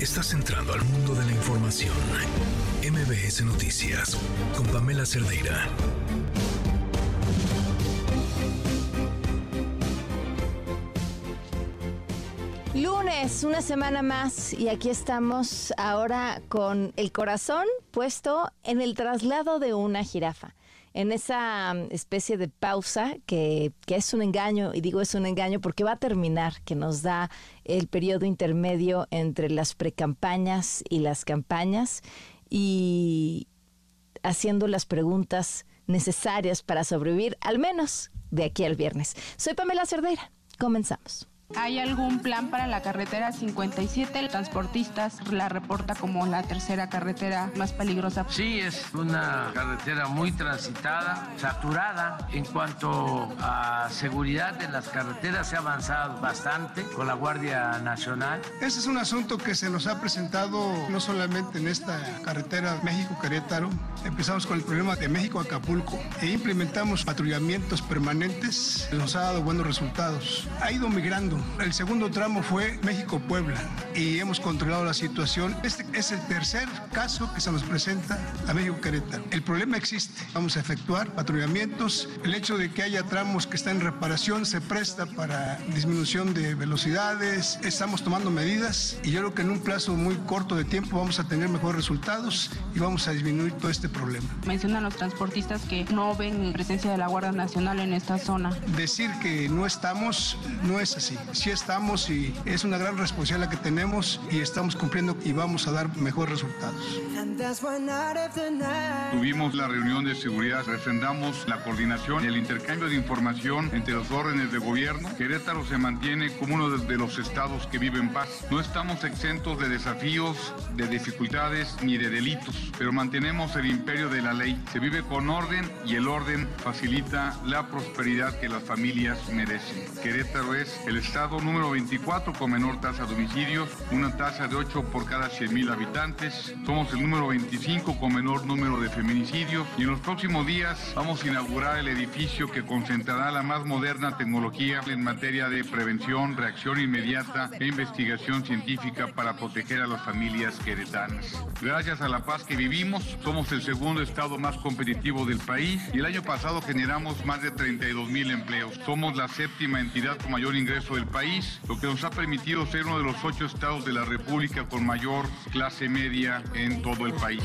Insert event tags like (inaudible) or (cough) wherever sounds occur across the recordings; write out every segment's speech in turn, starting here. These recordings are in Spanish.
Estás entrando al mundo de la información. MBS Noticias con Pamela Cerdeira. Lunes, una semana más y aquí estamos ahora con el corazón puesto en el traslado de una jirafa en esa mm, especie de pausa que, que, es un engaño, y digo es un engaño porque va a terminar, que nos da el periodo intermedio entre las precampañas y las campañas, y haciendo las preguntas necesarias para sobrevivir, al menos de aquí al viernes. Soy Pamela Cerdeira. Comenzamos. ¿Hay algún plan para la carretera 57? Transportistas la reporta como la tercera carretera más peligrosa. Sí, es una carretera muy transitada, saturada. En cuanto a seguridad en las carreteras, se ha avanzado bastante con la Guardia Nacional. Ese es un asunto que se nos ha presentado no solamente en esta carretera México-Querétaro. Empezamos con el problema de México-Acapulco e implementamos patrullamientos permanentes. Nos ha dado buenos resultados. Ha ido migrando el segundo tramo fue México-Puebla y hemos controlado la situación. Este es el tercer caso que se nos presenta a México-Querétaro. El problema existe. Vamos a efectuar patrullamientos. El hecho de que haya tramos que están en reparación se presta para disminución de velocidades. Estamos tomando medidas y yo creo que en un plazo muy corto de tiempo vamos a tener mejores resultados y vamos a disminuir todo este problema. Mencionan los transportistas que no ven presencia de la Guardia Nacional en esta zona. Decir que no estamos no es así sí estamos y es una gran responsabilidad que tenemos y estamos cumpliendo y vamos a dar mejores resultados. Tuvimos la reunión de seguridad, refrendamos la coordinación y el intercambio de información entre los órdenes de gobierno. Querétaro se mantiene como uno de los estados que vive en paz. No estamos exentos de desafíos, de dificultades ni de delitos, pero mantenemos el imperio de la ley. Se vive con orden y el orden facilita la prosperidad que las familias merecen. Querétaro es el estado número 24 con menor tasa de homicidios, una tasa de 8 por cada 100.000 habitantes. Somos el número 25 con menor número de feminicidios y en los próximos días vamos a inaugurar el edificio que concentrará la más moderna tecnología en materia de prevención, reacción inmediata e investigación científica para proteger a las familias queretanas. Gracias a la paz que vivimos, somos el segundo estado más competitivo del país y el año pasado generamos más de 32 mil empleos. Somos la séptima entidad con mayor ingreso del país lo que nos ha permitido ser uno de los ocho estados de la República con mayor clase media en todo el país.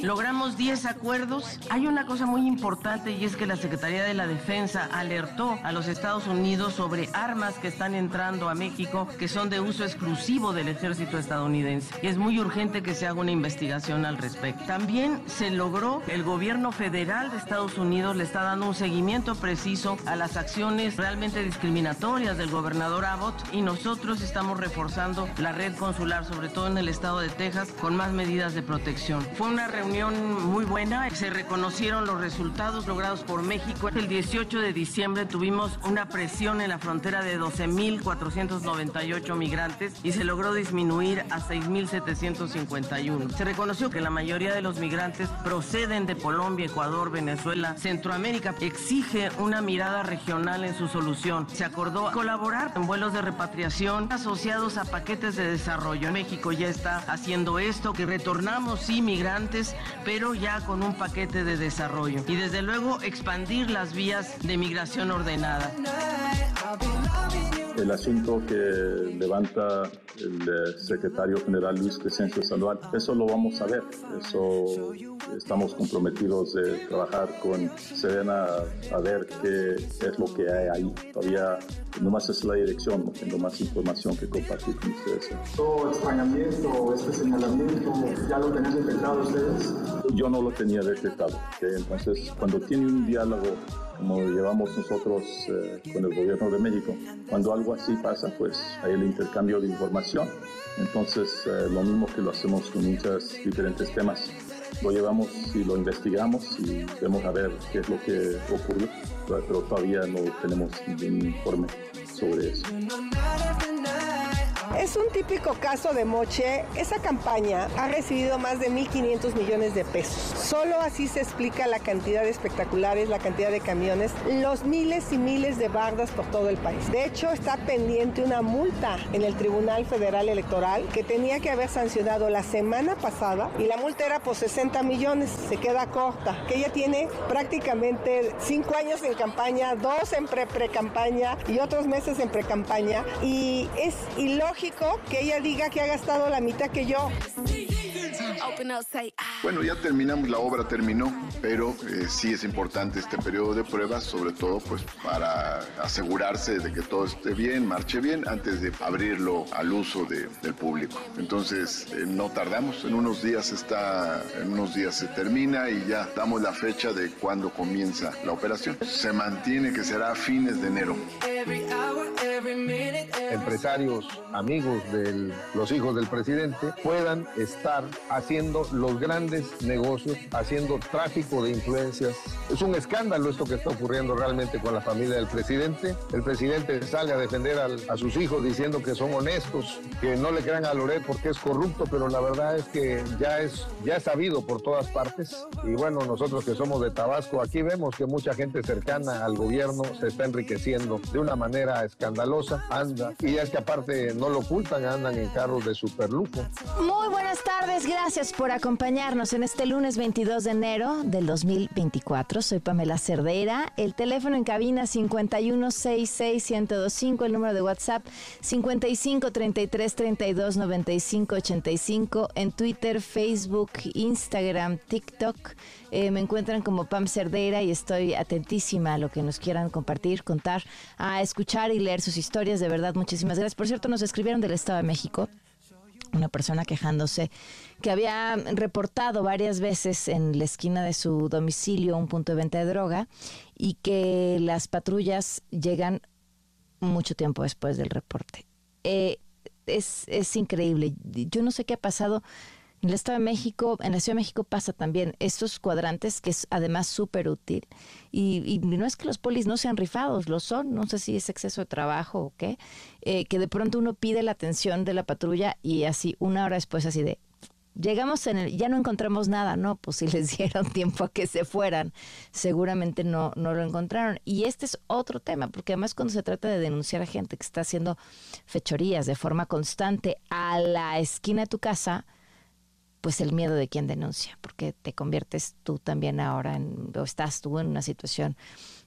Logramos 10 acuerdos. Hay una cosa muy importante y es que la Secretaría de la Defensa alertó a los Estados Unidos sobre armas que están entrando a México que son de uso exclusivo del ejército estadounidense. Y es muy urgente que se haga una investigación al respecto. También se logró, el gobierno federal de Estados Unidos le está dando un seguimiento preciso a las acciones realmente discriminatorias del gobernador Abbott y nosotros estamos reforzando la red consular, sobre todo en el estado de Texas, con más medidas de protección. Fue una reunión muy buena, se reconocieron los resultados logrados por México. El 18 de diciembre tuvimos una presión en la frontera de 12.498 migrantes y se logró disminuir a 6.751. Se reconoció que la mayoría de los migrantes proceden de Colombia, Ecuador, Venezuela, Centroamérica. Exige una mirada regional en su solución se acordó colaborar en vuelos de repatriación asociados a paquetes de desarrollo. México ya está haciendo esto, que retornamos inmigrantes, pero ya con un paquete de desarrollo. Y desde luego expandir las vías de migración ordenada. El asunto que levanta el eh, secretario general Luis Crescencio Sandoval, eso lo vamos a ver. Eso estamos comprometidos de trabajar con Serena a ver qué es lo que hay ahí. Todavía nomás es la dirección, no tengo más información que compartir con ustedes. ¿Todo extrañamiento, este señalamiento, ya lo tenían detectado ustedes? Yo no lo tenía detectado. Entonces, cuando tiene un diálogo como llevamos nosotros eh, con el gobierno de México. Cuando algo así pasa, pues hay el intercambio de información. Entonces, eh, lo mismo que lo hacemos con muchos diferentes temas. Lo llevamos y lo investigamos y vemos a ver qué es lo que ocurrió, pero todavía no tenemos ningún informe sobre eso. Es un típico caso de moche. Esa campaña ha recibido más de 1.500 millones de pesos. Solo así se explica la cantidad de espectaculares, la cantidad de camiones, los miles y miles de bardas por todo el país. De hecho, está pendiente una multa en el Tribunal Federal Electoral que tenía que haber sancionado la semana pasada y la multa era por 60 millones. Se queda corta, que ella tiene prácticamente cinco años en campaña, dos en pre-pre-campaña y otros meses en pre-campaña. Y es ilógico que ella diga que ha gastado la mitad que yo. Bueno, ya terminamos, la obra terminó, pero eh, sí es importante este periodo de pruebas, sobre todo pues para asegurarse de que todo esté bien, marche bien, antes de abrirlo al uso del público. Entonces, eh, no tardamos, en unos días está, en unos días se termina y ya damos la fecha de cuándo comienza la operación. Se mantiene que será a fines de enero. Empresarios, amigos de los hijos del presidente puedan estar haciendo los grandes negocios, haciendo tráfico de influencias. Es un escándalo esto que está ocurriendo realmente con la familia del presidente. El presidente sale a defender a sus hijos diciendo que son honestos, que no le crean a Loret porque es corrupto, pero la verdad es que ya es, ya es sabido por todas partes. Y bueno, nosotros que somos de Tabasco, aquí vemos que mucha gente cercana al gobierno se está enriqueciendo de una manera escandalosa, anda, y es que aparte no lo ocultan, andan en carros de superlujo. Muy buenas tardes, gracias por acompañarnos en este lunes 22 de enero del 2024. Soy Pamela Cerdeira, el teléfono en cabina 5166125, el número de WhatsApp 5533329585, en Twitter, Facebook, Instagram, TikTok. Eh, me encuentran como Pam Cerdeira y estoy atentísima a lo que nos quieran compartir, contar, a escuchar y leer sus historias. De verdad, muchísimas gracias. Por cierto, nos escribieron del Estado de México una persona quejándose que había reportado varias veces en la esquina de su domicilio un punto de venta de droga y que las patrullas llegan mucho tiempo después del reporte. Eh, es, es increíble. Yo no sé qué ha pasado en el Estado de México, en la Ciudad de México pasa también estos cuadrantes que es además súper útil. Y, no es que los polis no sean rifados, lo son, no sé si es exceso de trabajo o qué, eh, que de pronto uno pide la atención de la patrulla y así una hora después así de, llegamos en el, ya no encontramos nada, no, pues si les (laughs) dieron tiempo a que se fueran, seguramente no, no lo encontraron. Y este es otro tema, porque además cuando se trata de denunciar a gente que está haciendo fechorías de forma constante a la esquina de tu casa, pues el miedo de quien denuncia, porque te conviertes tú también ahora en, o estás tú en una situación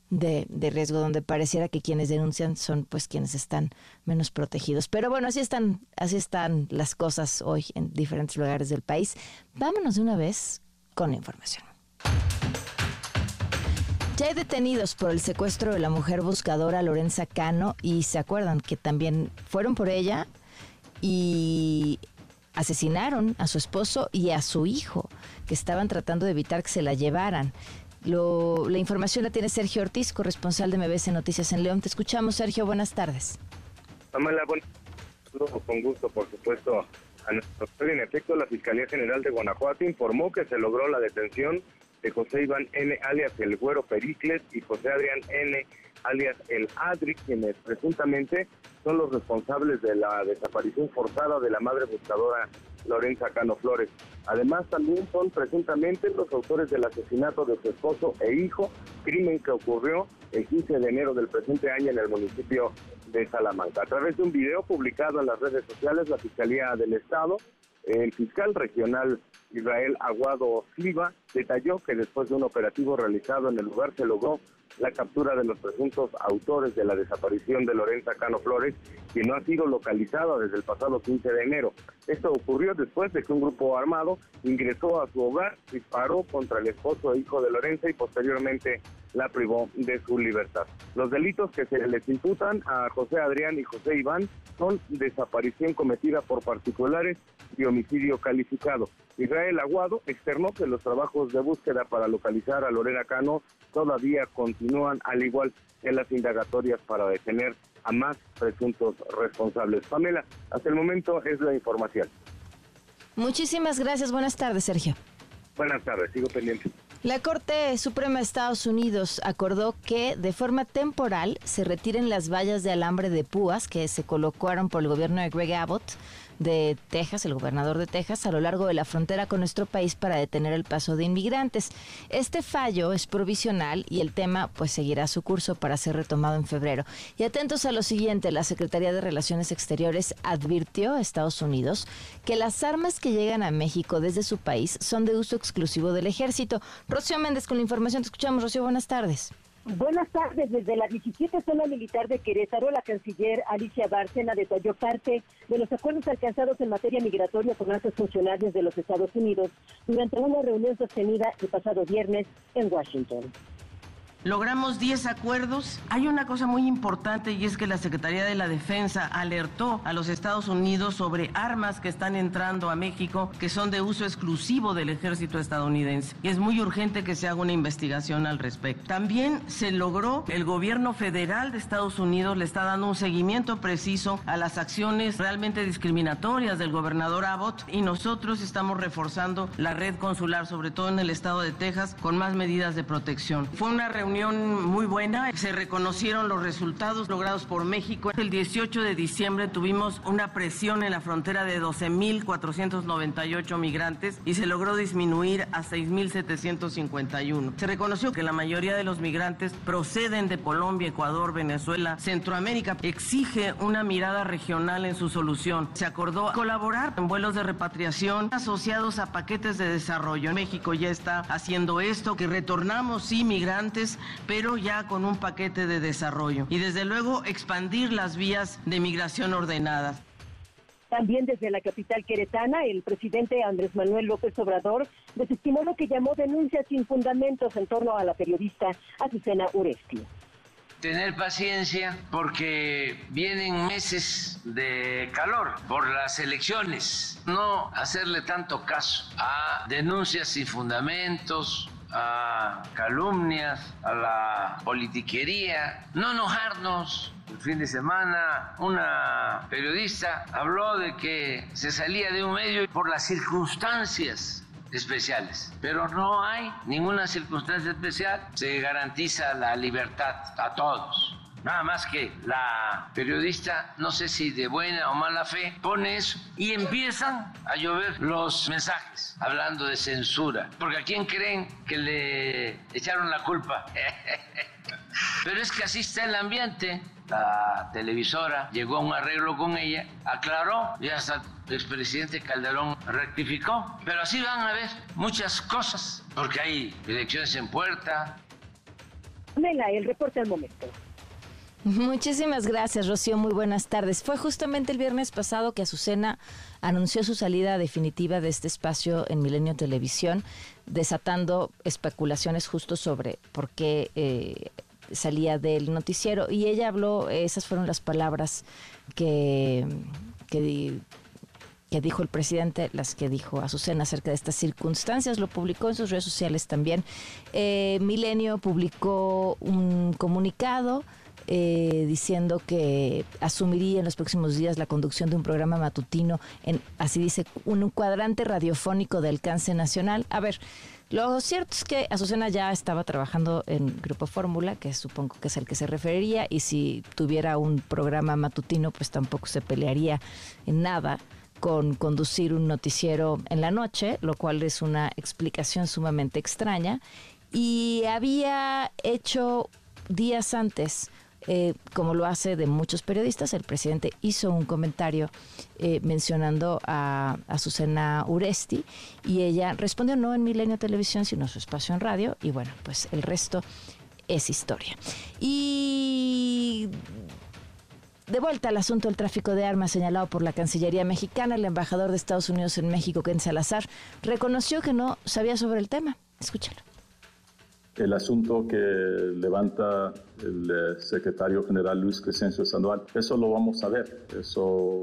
de, de, riesgo donde pareciera que quienes denuncian son pues quienes están menos protegidos. Pero bueno, así están, así están las cosas hoy en diferentes lugares del país. Vámonos de una vez con la información. Ya hay detenidos por el secuestro de la mujer buscadora Lorenza Cano y se acuerdan que también fueron por ella y asesinaron a su esposo y a su hijo, que estaban tratando de evitar que se la llevaran. La información la tiene Sergio Ortiz, corresponsal de MBS Noticias en León. Te escuchamos, Sergio. Buenas tardes. Pamela, bueno, con gusto, por supuesto, a En efecto, la Fiscalía General de Guanajuato informó que se logró la detención de José Iván N., alias el Güero Pericles, y José Adrián N., alias el Adri, quienes presuntamente son los responsables de la desaparición forzada de la madre buscadora Lorenza Cano Flores. Además, también son presuntamente los autores del asesinato de su esposo e hijo, crimen que ocurrió el 15 de enero del presente año en el municipio de Salamanca. A través de un video publicado en las redes sociales, la Fiscalía del Estado, el fiscal regional Israel Aguado Silva detalló que después de un operativo realizado en el lugar se logró la captura de los presuntos autores de la desaparición de Lorenza Cano Flores, quien no ha sido localizada desde el pasado 15 de enero. Esto ocurrió después de que un grupo armado ingresó a su hogar, disparó contra el esposo e hijo de Lorenza y posteriormente la privó de su libertad. Los delitos que se les imputan a José Adrián y José Iván son desaparición cometida por particulares y homicidio calificado. Israel Aguado externó que los trabajos de búsqueda para localizar a Lorena Cano todavía continúan, al igual que las indagatorias para detener a más presuntos responsables. Pamela, hasta el momento es la información. Muchísimas gracias. Buenas tardes, Sergio. Buenas tardes, sigo pendiente. La Corte Suprema de Estados Unidos acordó que de forma temporal se retiren las vallas de alambre de púas que se colocaron por el gobierno de Greg Abbott de Texas, el gobernador de Texas, a lo largo de la frontera con nuestro país para detener el paso de inmigrantes. Este fallo es provisional y el tema pues seguirá su curso para ser retomado en febrero. Y atentos a lo siguiente, la Secretaría de Relaciones Exteriores advirtió a Estados Unidos que las armas que llegan a México desde su país son de uso exclusivo del ejército. Rocío Méndez con la información, te escuchamos. Rocío, buenas tardes. Buenas tardes. Desde la 17 Zona Militar de Querétaro, la canciller Alicia Bárcena detalló parte de los acuerdos alcanzados en materia migratoria con altos funcionarios de los Estados Unidos durante una reunión sostenida el pasado viernes en Washington. Logramos 10 acuerdos. Hay una cosa muy importante y es que la Secretaría de la Defensa alertó a los Estados Unidos sobre armas que están entrando a México que son de uso exclusivo del ejército estadounidense. Y es muy urgente que se haga una investigación al respecto. También se logró, el gobierno federal de Estados Unidos le está dando un seguimiento preciso a las acciones realmente discriminatorias del gobernador Abbott y nosotros estamos reforzando la red consular, sobre todo en el estado de Texas, con más medidas de protección. Fue una reunión muy buena. Se reconocieron los resultados logrados por México. El 18 de diciembre tuvimos una presión en la frontera de 12.498 migrantes y se logró disminuir a 6.751. Se reconoció que la mayoría de los migrantes proceden de Colombia, Ecuador, Venezuela, Centroamérica. Exige una mirada regional en su solución. Se acordó colaborar en vuelos de repatriación asociados a paquetes de desarrollo. México ya está haciendo esto, que retornamos, sí, migrantes pero ya con un paquete de desarrollo. Y desde luego expandir las vías de migración ordenadas. También desde la capital queretana, el presidente Andrés Manuel López Obrador desestimó lo que llamó denuncias sin fundamentos en torno a la periodista Azucena Uresti tener paciencia porque vienen meses de calor por las elecciones. No hacerle tanto caso a denuncias sin fundamentos, a calumnias, a la politiquería, no enojarnos. El fin de semana una periodista habló de que se salía de un medio por las circunstancias especiales, pero no hay ninguna circunstancia especial, se garantiza la libertad a todos. Nada más que la periodista, no sé si de buena o mala fe, pone eso y empiezan a llover los mensajes hablando de censura. Porque a quién creen que le echaron la culpa. (laughs) Pero es que así está el ambiente. La televisora llegó a un arreglo con ella, aclaró y hasta el expresidente Calderón rectificó. Pero así van a ver muchas cosas, porque hay elecciones en puerta. Venga, el reporte al momento. Muchísimas gracias, Rocío. Muy buenas tardes. Fue justamente el viernes pasado que Azucena anunció su salida definitiva de este espacio en Milenio Televisión, desatando especulaciones justo sobre por qué eh, salía del noticiero. Y ella habló, esas fueron las palabras que, que, dijo el presidente, las que dijo Azucena acerca de estas circunstancias. Lo publicó en sus redes sociales también. Eh, Milenio publicó un comunicado eh, diciendo que asumiría en los próximos días la conducción de un programa matutino en, así dice, un cuadrante radiofónico de alcance nacional. A ver, lo cierto es que Azucena ya estaba trabajando en Grupo Fórmula, que supongo que es el que se referiría, y si tuviera un programa matutino, pues tampoco se pelearía en nada con conducir un noticiero en la noche, lo cual es una explicación sumamente extraña. Y había hecho días antes eh, como lo hace de muchos periodistas, el presidente hizo un comentario eh, mencionando a Azucena Uresti y ella respondió no en Milenio Televisión, sino su espacio en radio y bueno, pues el resto es historia. Y de vuelta al asunto del tráfico de armas señalado por la Cancillería mexicana, el embajador de Estados Unidos en México, Ken Salazar, reconoció que no sabía sobre el tema. Escúchalo el asunto que levanta el eh, secretario general Luis Crescencio Sandoval. Eso lo vamos a ver, eso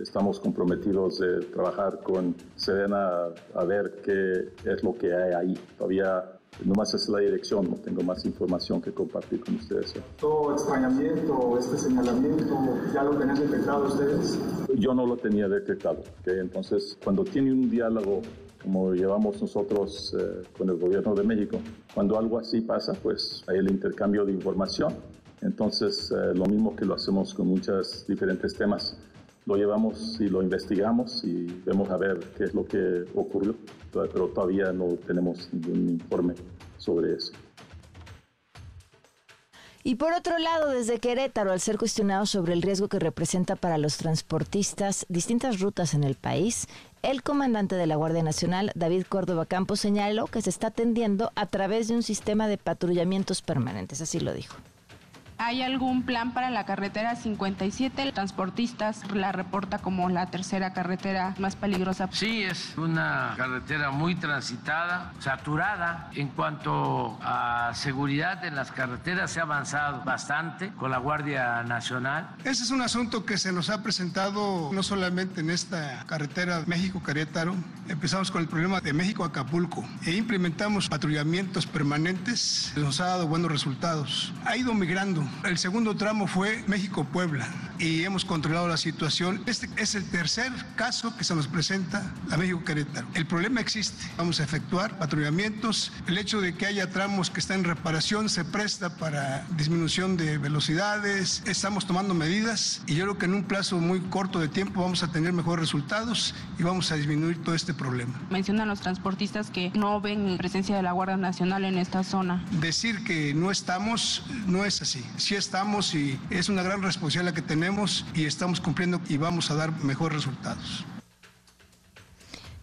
estamos comprometidos de trabajar con Serena a ver qué es lo que hay ahí. Todavía nomás es la dirección, no tengo más información que compartir con ustedes. ¿Todo extrañamiento, este señalamiento, ya lo tenían detectado ustedes? Yo no lo tenía detectado, entonces cuando tiene un diálogo como llevamos nosotros eh, con el gobierno de México. Cuando algo así pasa, pues hay el intercambio de información. Entonces, eh, lo mismo que lo hacemos con muchos diferentes temas, lo llevamos y lo investigamos y vemos a ver qué es lo que ocurrió, pero todavía no tenemos ningún informe sobre eso. Y por otro lado, desde Querétaro, al ser cuestionado sobre el riesgo que representa para los transportistas distintas rutas en el país, el comandante de la Guardia Nacional, David Córdoba Campos, señaló que se está atendiendo a través de un sistema de patrullamientos permanentes, así lo dijo. ¿Hay algún plan para la carretera 57? Transportistas la reporta como la tercera carretera más peligrosa. Sí, es una carretera muy transitada, saturada. En cuanto a seguridad en las carreteras, se ha avanzado bastante con la Guardia Nacional. Ese es un asunto que se nos ha presentado no solamente en esta carretera México-Querétaro. Empezamos con el problema de México-Acapulco e implementamos patrullamientos permanentes. Nos ha dado buenos resultados. Ha ido migrando el segundo tramo fue México-Puebla y hemos controlado la situación. Este es el tercer caso que se nos presenta a México-Querétaro. El problema existe. Vamos a efectuar patrullamientos. El hecho de que haya tramos que están en reparación se presta para disminución de velocidades. Estamos tomando medidas y yo creo que en un plazo muy corto de tiempo vamos a tener mejores resultados y vamos a disminuir todo este problema. Mencionan los transportistas que no ven presencia de la Guardia Nacional en esta zona. Decir que no estamos no es así sí estamos y es una gran responsabilidad que tenemos y estamos cumpliendo y vamos a dar mejores resultados.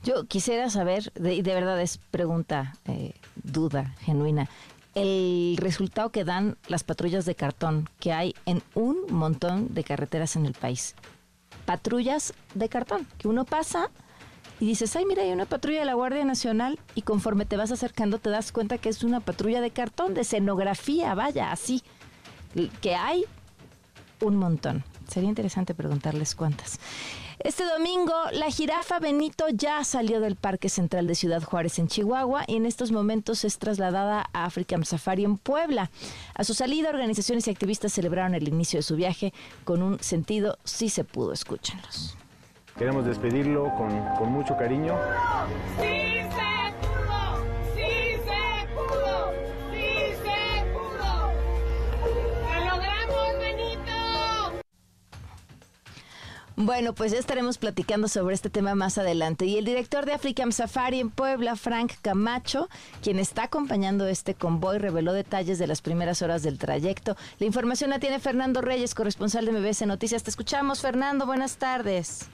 Yo quisiera saber, y de, verdad es pregunta, eh, duda genuina, el resultado que dan las patrullas de cartón que hay en un montón de carreteras en el país. Patrullas de cartón, que uno pasa y dices, ay, mira, hay una patrulla de la Guardia Nacional y conforme te vas acercando te das cuenta que es una patrulla de cartón, de escenografía, vaya, así que hay un montón. Sería interesante preguntarles cuántas. Este domingo, la jirafa Benito ya salió del Parque Central de Ciudad Juárez en Chihuahua y en estos momentos es trasladada a African Safari en Puebla. A su salida, organizaciones y activistas celebraron el inicio de su viaje con un sentido sí se pudo. Escúchenlos. Queremos despedirlo con, con mucho cariño. ¡Sí se Bueno, pues ya estaremos platicando sobre este tema más adelante. Y el director de African Safari en Puebla, Frank Camacho, quien está acompañando este convoy, reveló detalles de las primeras horas del trayecto. La información la tiene Fernando Reyes, corresponsal de MBS Noticias. Te escuchamos, Fernando. Buenas tardes.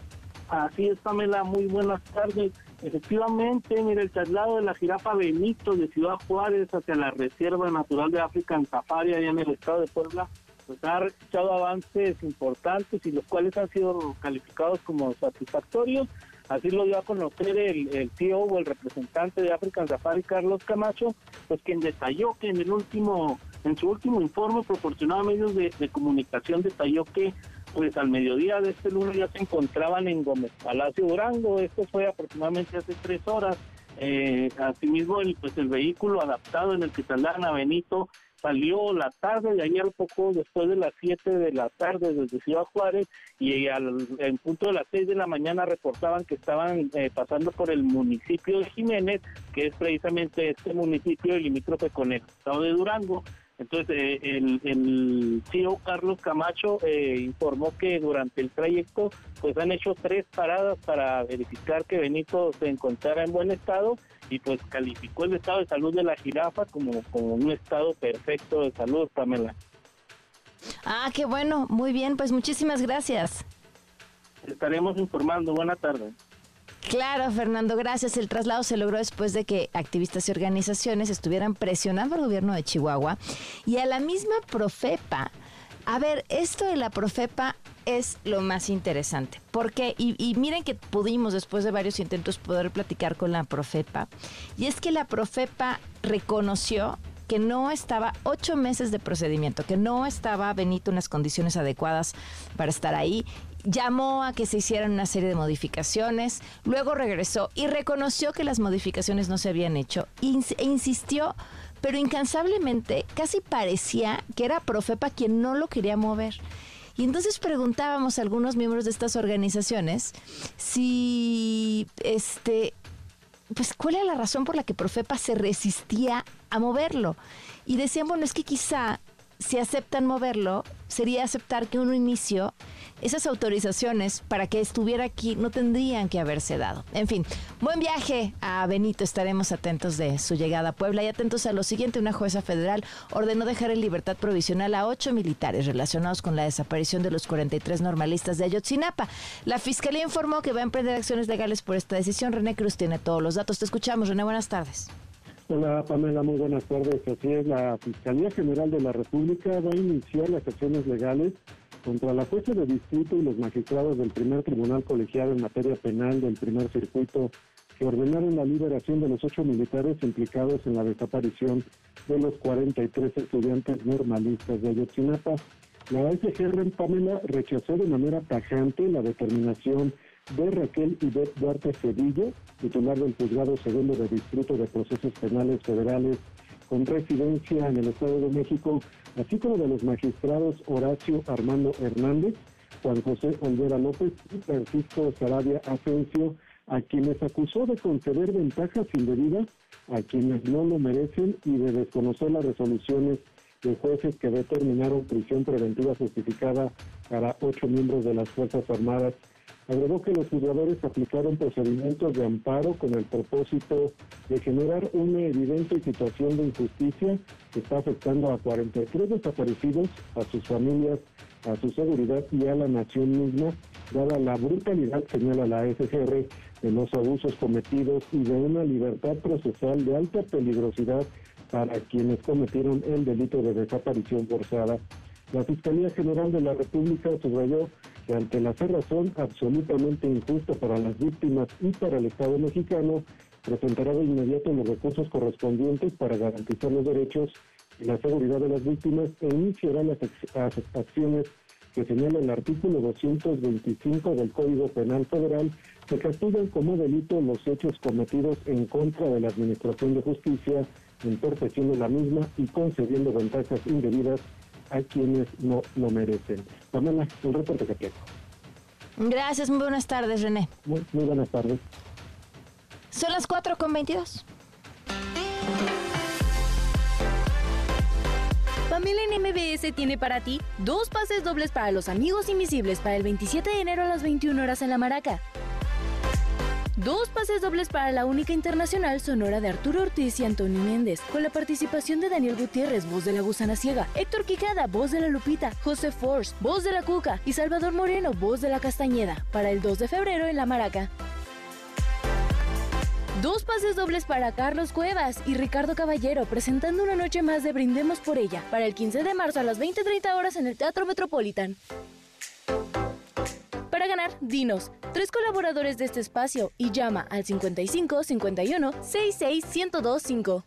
Así es, Pamela, muy buenas tardes. Efectivamente, mira, el traslado de la jirafa Benito de Ciudad Juárez hacia la Reserva Natural de África en Safari, allá en el estado de Puebla, pues ha registrado avances importantes y los cuales han sido calificados como satisfactorios. Así lo dio a conocer el, el CEO o el representante de African Safari, Carlos Camacho, pues quien detalló que en el último, en su último informe proporcionado a medios de, de comunicación, detalló que pues al mediodía de este lunes ya se encontraban en Gómez Palacio Durango. Esto fue aproximadamente hace tres horas. Eh, asimismo, el, pues el vehículo adaptado en el que trasladan a Benito salió la tarde de ayer, poco después de las 7 de la tarde desde Ciudad Juárez y al en punto de las 6 de la mañana reportaban que estaban eh, pasando por el municipio de Jiménez, que es precisamente este municipio limítrofe con el estado de Durango. Entonces, eh, el, el CEO Carlos Camacho eh, informó que durante el trayecto pues han hecho tres paradas para verificar que Benito se encontrara en buen estado y pues calificó el estado de salud de la jirafa como, como un estado perfecto de salud, Pamela. Ah, qué bueno, muy bien, pues muchísimas gracias. Estaremos informando, buena tarde. Claro, Fernando, gracias. El traslado se logró después de que activistas y organizaciones estuvieran presionando al gobierno de Chihuahua y a la misma Profepa. A ver, esto de la Profepa es lo más interesante. Porque, y, y, miren que pudimos después de varios intentos poder platicar con la Profepa. Y es que la Profepa reconoció que no estaba ocho meses de procedimiento, que no estaba Benito en las condiciones adecuadas para estar ahí llamó a que se hicieran una serie de modificaciones, luego regresó y reconoció que las modificaciones no se habían hecho e insistió, pero incansablemente casi parecía que era Profepa quien no lo quería mover. Y entonces preguntábamos a algunos miembros de estas organizaciones si este pues cuál era la razón por la que Profepa se resistía a moverlo. Y decían, bueno, es que quizá si aceptan moverlo, sería aceptar que un inicio, esas autorizaciones para que estuviera aquí no tendrían que haberse dado. En fin, buen viaje a Benito, estaremos atentos de su llegada a Puebla y atentos a lo siguiente, una jueza federal ordenó dejar en libertad provisional a ocho militares relacionados con la desaparición de los 43 normalistas de Ayotzinapa. La fiscalía informó que va a emprender acciones legales por esta decisión. René Cruz tiene todos los datos. Te escuchamos, René, buenas tardes. Hola Pamela, muy buenas tardes. Así es, la Fiscalía General de la República va a iniciar las acciones legales contra la jueza de distrito y los magistrados del primer tribunal colegiado en materia penal del primer circuito que ordenaron la liberación de los ocho militares implicados en la desaparición de los 43 estudiantes normalistas de Ayotzinapa. La SGR Pamela rechazó de manera tajante la determinación de Raquel Ivette Duarte Cedillo, titular del Juzgado Segundo de Distrito de Procesos Penales Federales con residencia en el Estado de México, así como de los magistrados Horacio Armando Hernández, Juan José Olvera López y Francisco Sarabia Asensio, a quienes acusó de conceder ventajas indebidas a quienes no lo merecen y de desconocer las resoluciones de jueces que determinaron prisión preventiva justificada para ocho miembros de las Fuerzas Armadas agregó que los juzgadores aplicaron procedimientos de amparo con el propósito de generar una evidente situación de injusticia que está afectando a 43 desaparecidos, a sus familias, a su seguridad y a la nación misma, dada la brutalidad, señala la SGR, de los abusos cometidos y de una libertad procesal de alta peligrosidad para quienes cometieron el delito de desaparición forzada. La Fiscalía General de la República subrayó que ante la cerrazón absolutamente injusta para las víctimas y para el Estado mexicano, presentará de inmediato los recursos correspondientes para garantizar los derechos y la seguridad de las víctimas e iniciará las acciones que señala el artículo 225 del Código Penal Federal que castigan como delito los hechos cometidos en contra de la Administración de Justicia, entorpeciendo la misma y concediendo ventajas indebidas a quienes no lo merecen. Pamela, un reporte que tengo. Gracias, muy buenas tardes, René. Muy, muy buenas tardes. Son las 4 con 22. Familia en MBS tiene para ti dos pases dobles para los amigos invisibles para el 27 de enero a las 21 horas en La Maraca. Dos pases dobles para la única internacional sonora de Arturo Ortiz y Antonio Méndez, con la participación de Daniel Gutiérrez, voz de la gusana ciega, Héctor Quijada, voz de la Lupita, José Force, voz de la Cuca y Salvador Moreno, voz de la Castañeda, para el 2 de febrero en La Maraca. Dos pases dobles para Carlos Cuevas y Ricardo Caballero presentando una noche más de Brindemos por ella para el 15 de marzo a las 20.30 horas en el Teatro Metropolitan. Para ganar, dinos, tres colaboradores de este espacio y llama al 55 51 66 1025.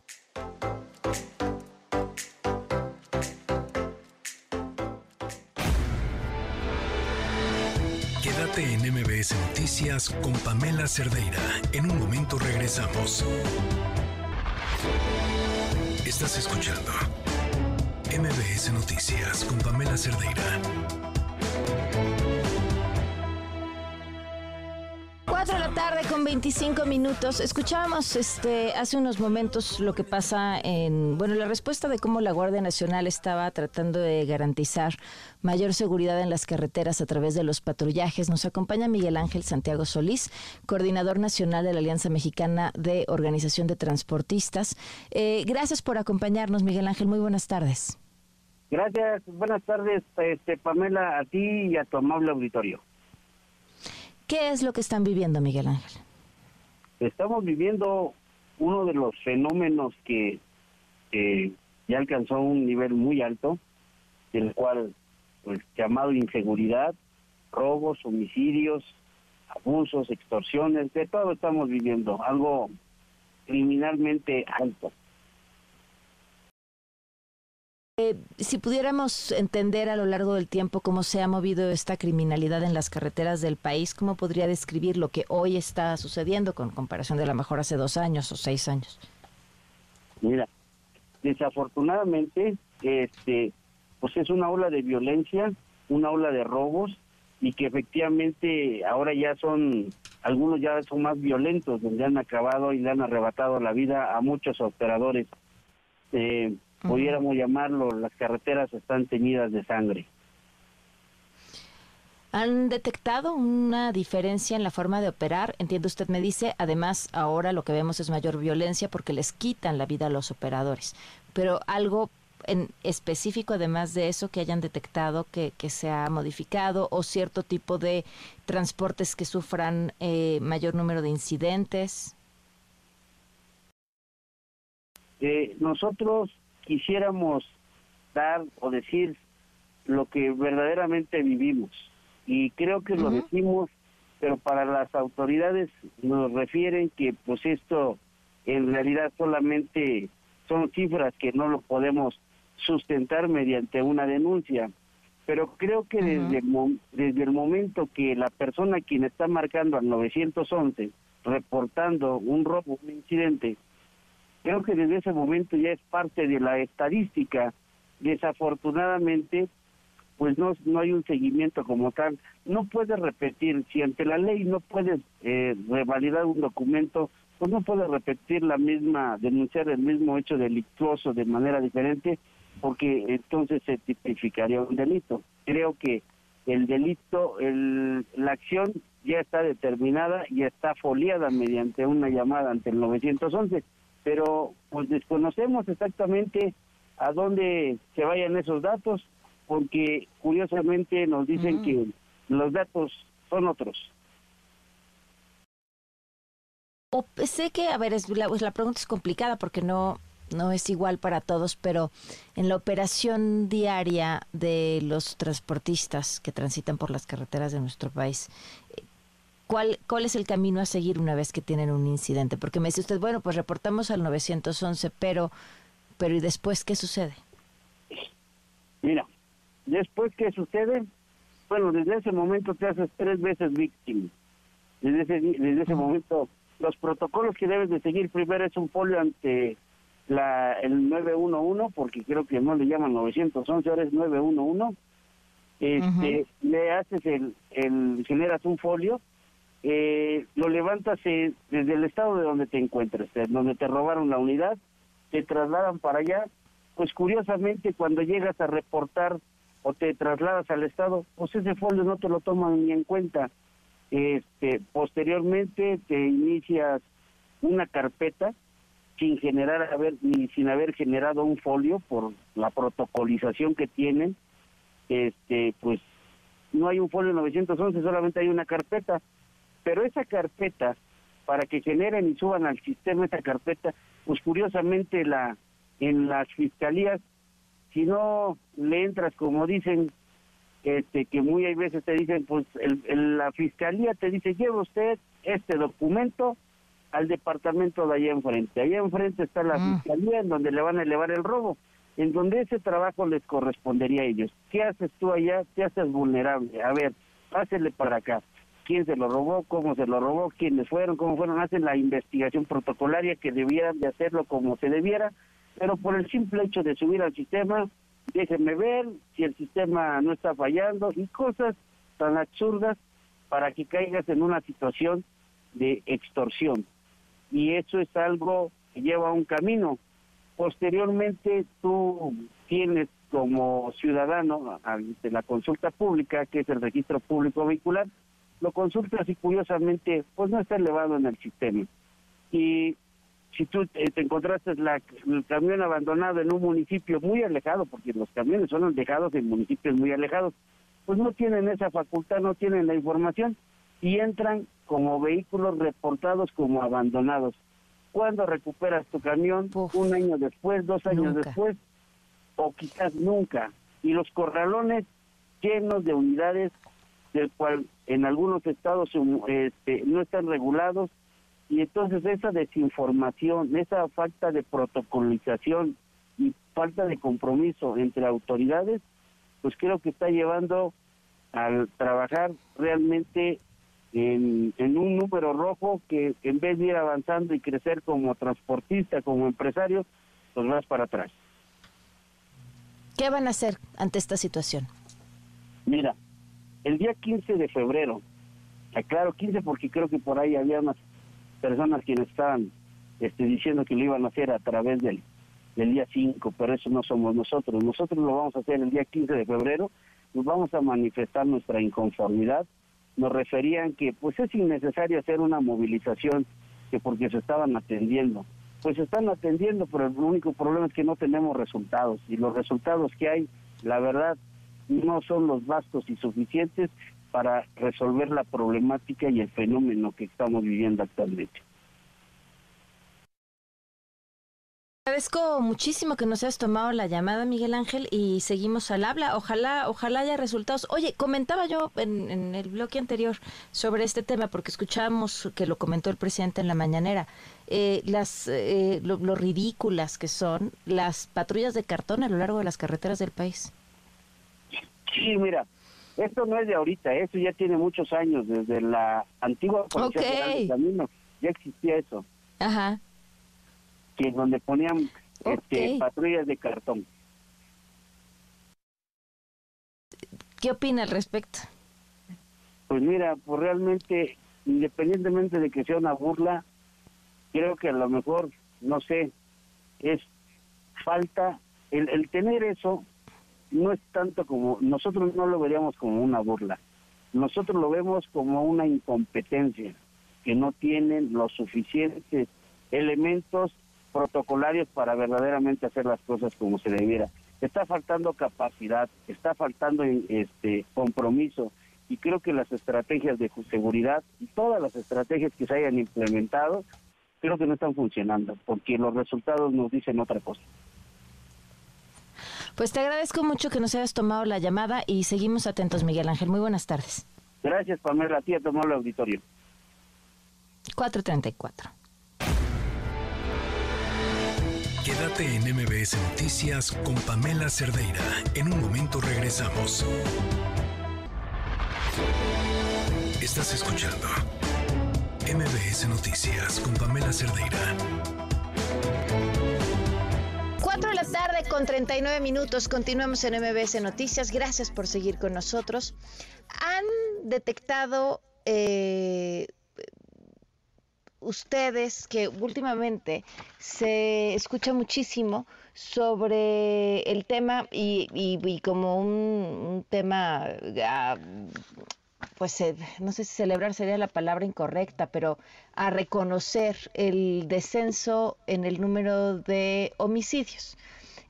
Quédate en MBS Noticias con Pamela Cerdeira. En un momento regresamos. Estás escuchando MBS Noticias con Pamela Cerdeira. 4 de la tarde con 25 minutos. Escuchábamos este, hace unos momentos lo que pasa en, bueno, la respuesta de cómo la Guardia Nacional estaba tratando de garantizar mayor seguridad en las carreteras a través de los patrullajes. Nos acompaña Miguel Ángel Santiago Solís, coordinador nacional de la Alianza Mexicana de Organización de Transportistas. Eh, gracias por acompañarnos, Miguel Ángel. Muy buenas tardes. Gracias. Buenas tardes, este, Pamela, a ti y a tu amable auditorio. ¿Qué es lo que están viviendo, Miguel Ángel? Estamos viviendo uno de los fenómenos que ya alcanzó un nivel muy alto, el cual, pues, llamado inseguridad, robos, homicidios, abusos, extorsiones, de todo estamos viviendo, algo criminalmente alto. Eh, si pudiéramos entender a lo largo del tiempo cómo se ha movido esta criminalidad en las carreteras del país, ¿cómo podría describir lo que hoy está sucediendo con comparación de a lo mejor hace dos años o seis años? Mira, desafortunadamente, este, pues es una ola de violencia, una ola de robos y que efectivamente ahora ya son algunos ya son más violentos, donde han acabado y le han arrebatado la vida a muchos operadores. Eh, Pudiéramos llamarlo, las carreteras están teñidas de sangre. ¿Han detectado una diferencia en la forma de operar? Entiendo usted me dice, además ahora lo que vemos es mayor violencia porque les quitan la vida a los operadores. Pero algo en específico, además de eso, que hayan detectado que, que se ha modificado o cierto tipo de transportes que sufran eh, mayor número de incidentes? Eh, nosotros quisiéramos dar o decir lo que verdaderamente vivimos. Y creo que lo decimos pero para las autoridades nos refieren que pues esto en realidad solamente son cifras que no lo podemos sustentar mediante una denuncia. Pero creo que desde, el desde el momento que la persona quien está marcando al 911, reportando un robo, un incidente, creo que desde ese momento ya es parte de la estadística. Desafortunadamente, pues no, no hay un seguimiento como tal. No puedes repetir, si ante la ley no puedes eh, revalidar un documento, pues no puedes repetir la misma, denunciar el mismo hecho delictuoso de manera diferente, porque entonces se tipificaría un delito. Creo que el delito, el, la acción ya está determinada y está foliada mediante una llamada ante el 911, pero pues desconocemos exactamente a dónde se vayan esos datos, porque curiosamente nos dicen que los datos son otros. O, sé que, a ver, es, la, pues la pregunta es complicada porque no, no es igual para todos, pero en la operación diaria de los transportistas que transitan por las carreteras de nuestro país, ¿cuál, cuál es el camino a seguir una vez que tienen un incidente? Porque me dice usted, bueno, pues reportamos al 911, pero, pero ¿y después qué sucede? Mira, después qué sucede, bueno, desde ese momento te haces tres veces víctima. Desde ese, desde ese momento, los protocolos que debes de seguir primero es un folio ante la, el 911, porque creo que no le llaman 911, ahora es 911, este, le haces el, el, generas un folio, eh, lo levantas eh, desde el estado de donde te encuentres, donde te robaron la unidad, te trasladan para allá, pues curiosamente cuando llegas a reportar o te trasladas al estado, pues ese folio no te lo toman ni en cuenta. Este, posteriormente te inicias una carpeta sin generar haber ni sin haber generado un folio por la protocolización que tienen. Este pues no hay un folio 911 solamente hay una carpeta pero esa carpeta para que generen y suban al sistema esa carpeta pues curiosamente la en las fiscalías si no le entras como dicen este que muy hay veces te dicen pues el, la fiscalía te dice lleva usted este documento al departamento de allá enfrente. Allá enfrente está la mm. fiscalía en donde le van a elevar el robo, en donde ese trabajo les correspondería a ellos. ¿Qué haces tú allá? Te haces vulnerable. A ver, pásele para acá. ¿Quién se lo robó? ¿Cómo se lo robó? ¿Quiénes fueron? ¿Cómo fueron? Hacen la investigación protocolaria que debieran de hacerlo como se debiera, pero por el simple hecho de subir al sistema, déjenme ver si el sistema no está fallando y cosas tan absurdas para que caigas en una situación de extorsión y eso es algo que lleva un camino. Posteriormente tú tienes como ciudadano ante la consulta pública, que es el registro público vehicular, lo consultas y curiosamente pues no está elevado en el sistema. Y si tú te, encontraste la, el camión abandonado en un municipio muy alejado, porque los camiones son dejados en municipios muy alejados, pues no tienen esa facultad, no tienen la información y entran como vehículos reportados como abandonados. ¿Cuándo recuperas tu camión? Un año después, dos años después, o quizás nunca. Y los corralones llenos de unidades, del cual en algunos estados este, no están regulados, y entonces esa desinformación, esa falta de protocolización y falta de compromiso entre autoridades, pues creo que está llevando al trabajar realmente en, un número rojo que en vez de ir avanzando y crecer como transportista, como empresario, pues vas para atrás. ¿Qué van a hacer ante esta situación? Mira, el día 15 de febrero Aclaro 15 porque creo que por ahí había unas personas quienes estaban este, diciendo que lo iban a hacer a través del, del día 5, pero eso no somos nosotros. Nosotros lo vamos a hacer el día 15 de febrero, nos vamos a manifestar nuestra inconformidad. Nos referían que pues es innecesario hacer una movilización que porque se estaban atendiendo. Pues se están atendiendo, pero el único problema es que no tenemos resultados y los resultados que hay, la verdad, no son los vastos y suficientes para resolver la problemática y el fenómeno que estamos viviendo actualmente. Agradezco muchísimo que nos hayas tomado la llamada, Miguel Ángel, y seguimos al habla. Ojalá, ojalá haya resultados. Oye, comentaba yo en, el bloque anterior sobre este tema, porque escuchamos que lo comentó el presidente en la mañanera, eh, las eh, lo, ridículas que son las patrullas de cartón a lo largo de las carreteras del país. Sí, mira, esto no es de ahorita, eso ya tiene muchos años, desde la antigua Policía okay. Camino, ya existía eso. Ajá que donde ponían este, patrullas de cartón. ¿Qué opina al respecto? Pues mira, pues realmente, independientemente de que sea una burla, creo que a lo mejor, no sé, es falta, el, el tener eso no es tanto como, nosotros no lo veríamos como una burla, nosotros lo vemos como una incompetencia, que no tienen los suficientes elementos protocolarios para verdaderamente hacer las cosas como se debiera. Está faltando capacidad, está faltando este compromiso y creo que las estrategias de seguridad y todas las estrategias que se hayan implementado creo que no están funcionando porque los resultados nos dicen otra cosa. Pues te agradezco mucho que nos hayas tomado la llamada y seguimos atentos, Miguel Ángel. Muy buenas tardes. Gracias, Pamela. A ti, a tomar el auditorio. 434. Quédate en MBS Noticias con Pamela Cerdeira. En un momento regresamos. Estás escuchando MBS Noticias con Pamela Cerdeira. 4 de la tarde con 39 minutos. Continuamos en MBS Noticias. Gracias por seguir con nosotros. Han detectado eh, ustedes que últimamente se escucha muchísimo sobre el tema y, como un, tema, ah, pues no sé si celebrar sería la palabra incorrecta, pero a reconocer el descenso en el número de homicidios.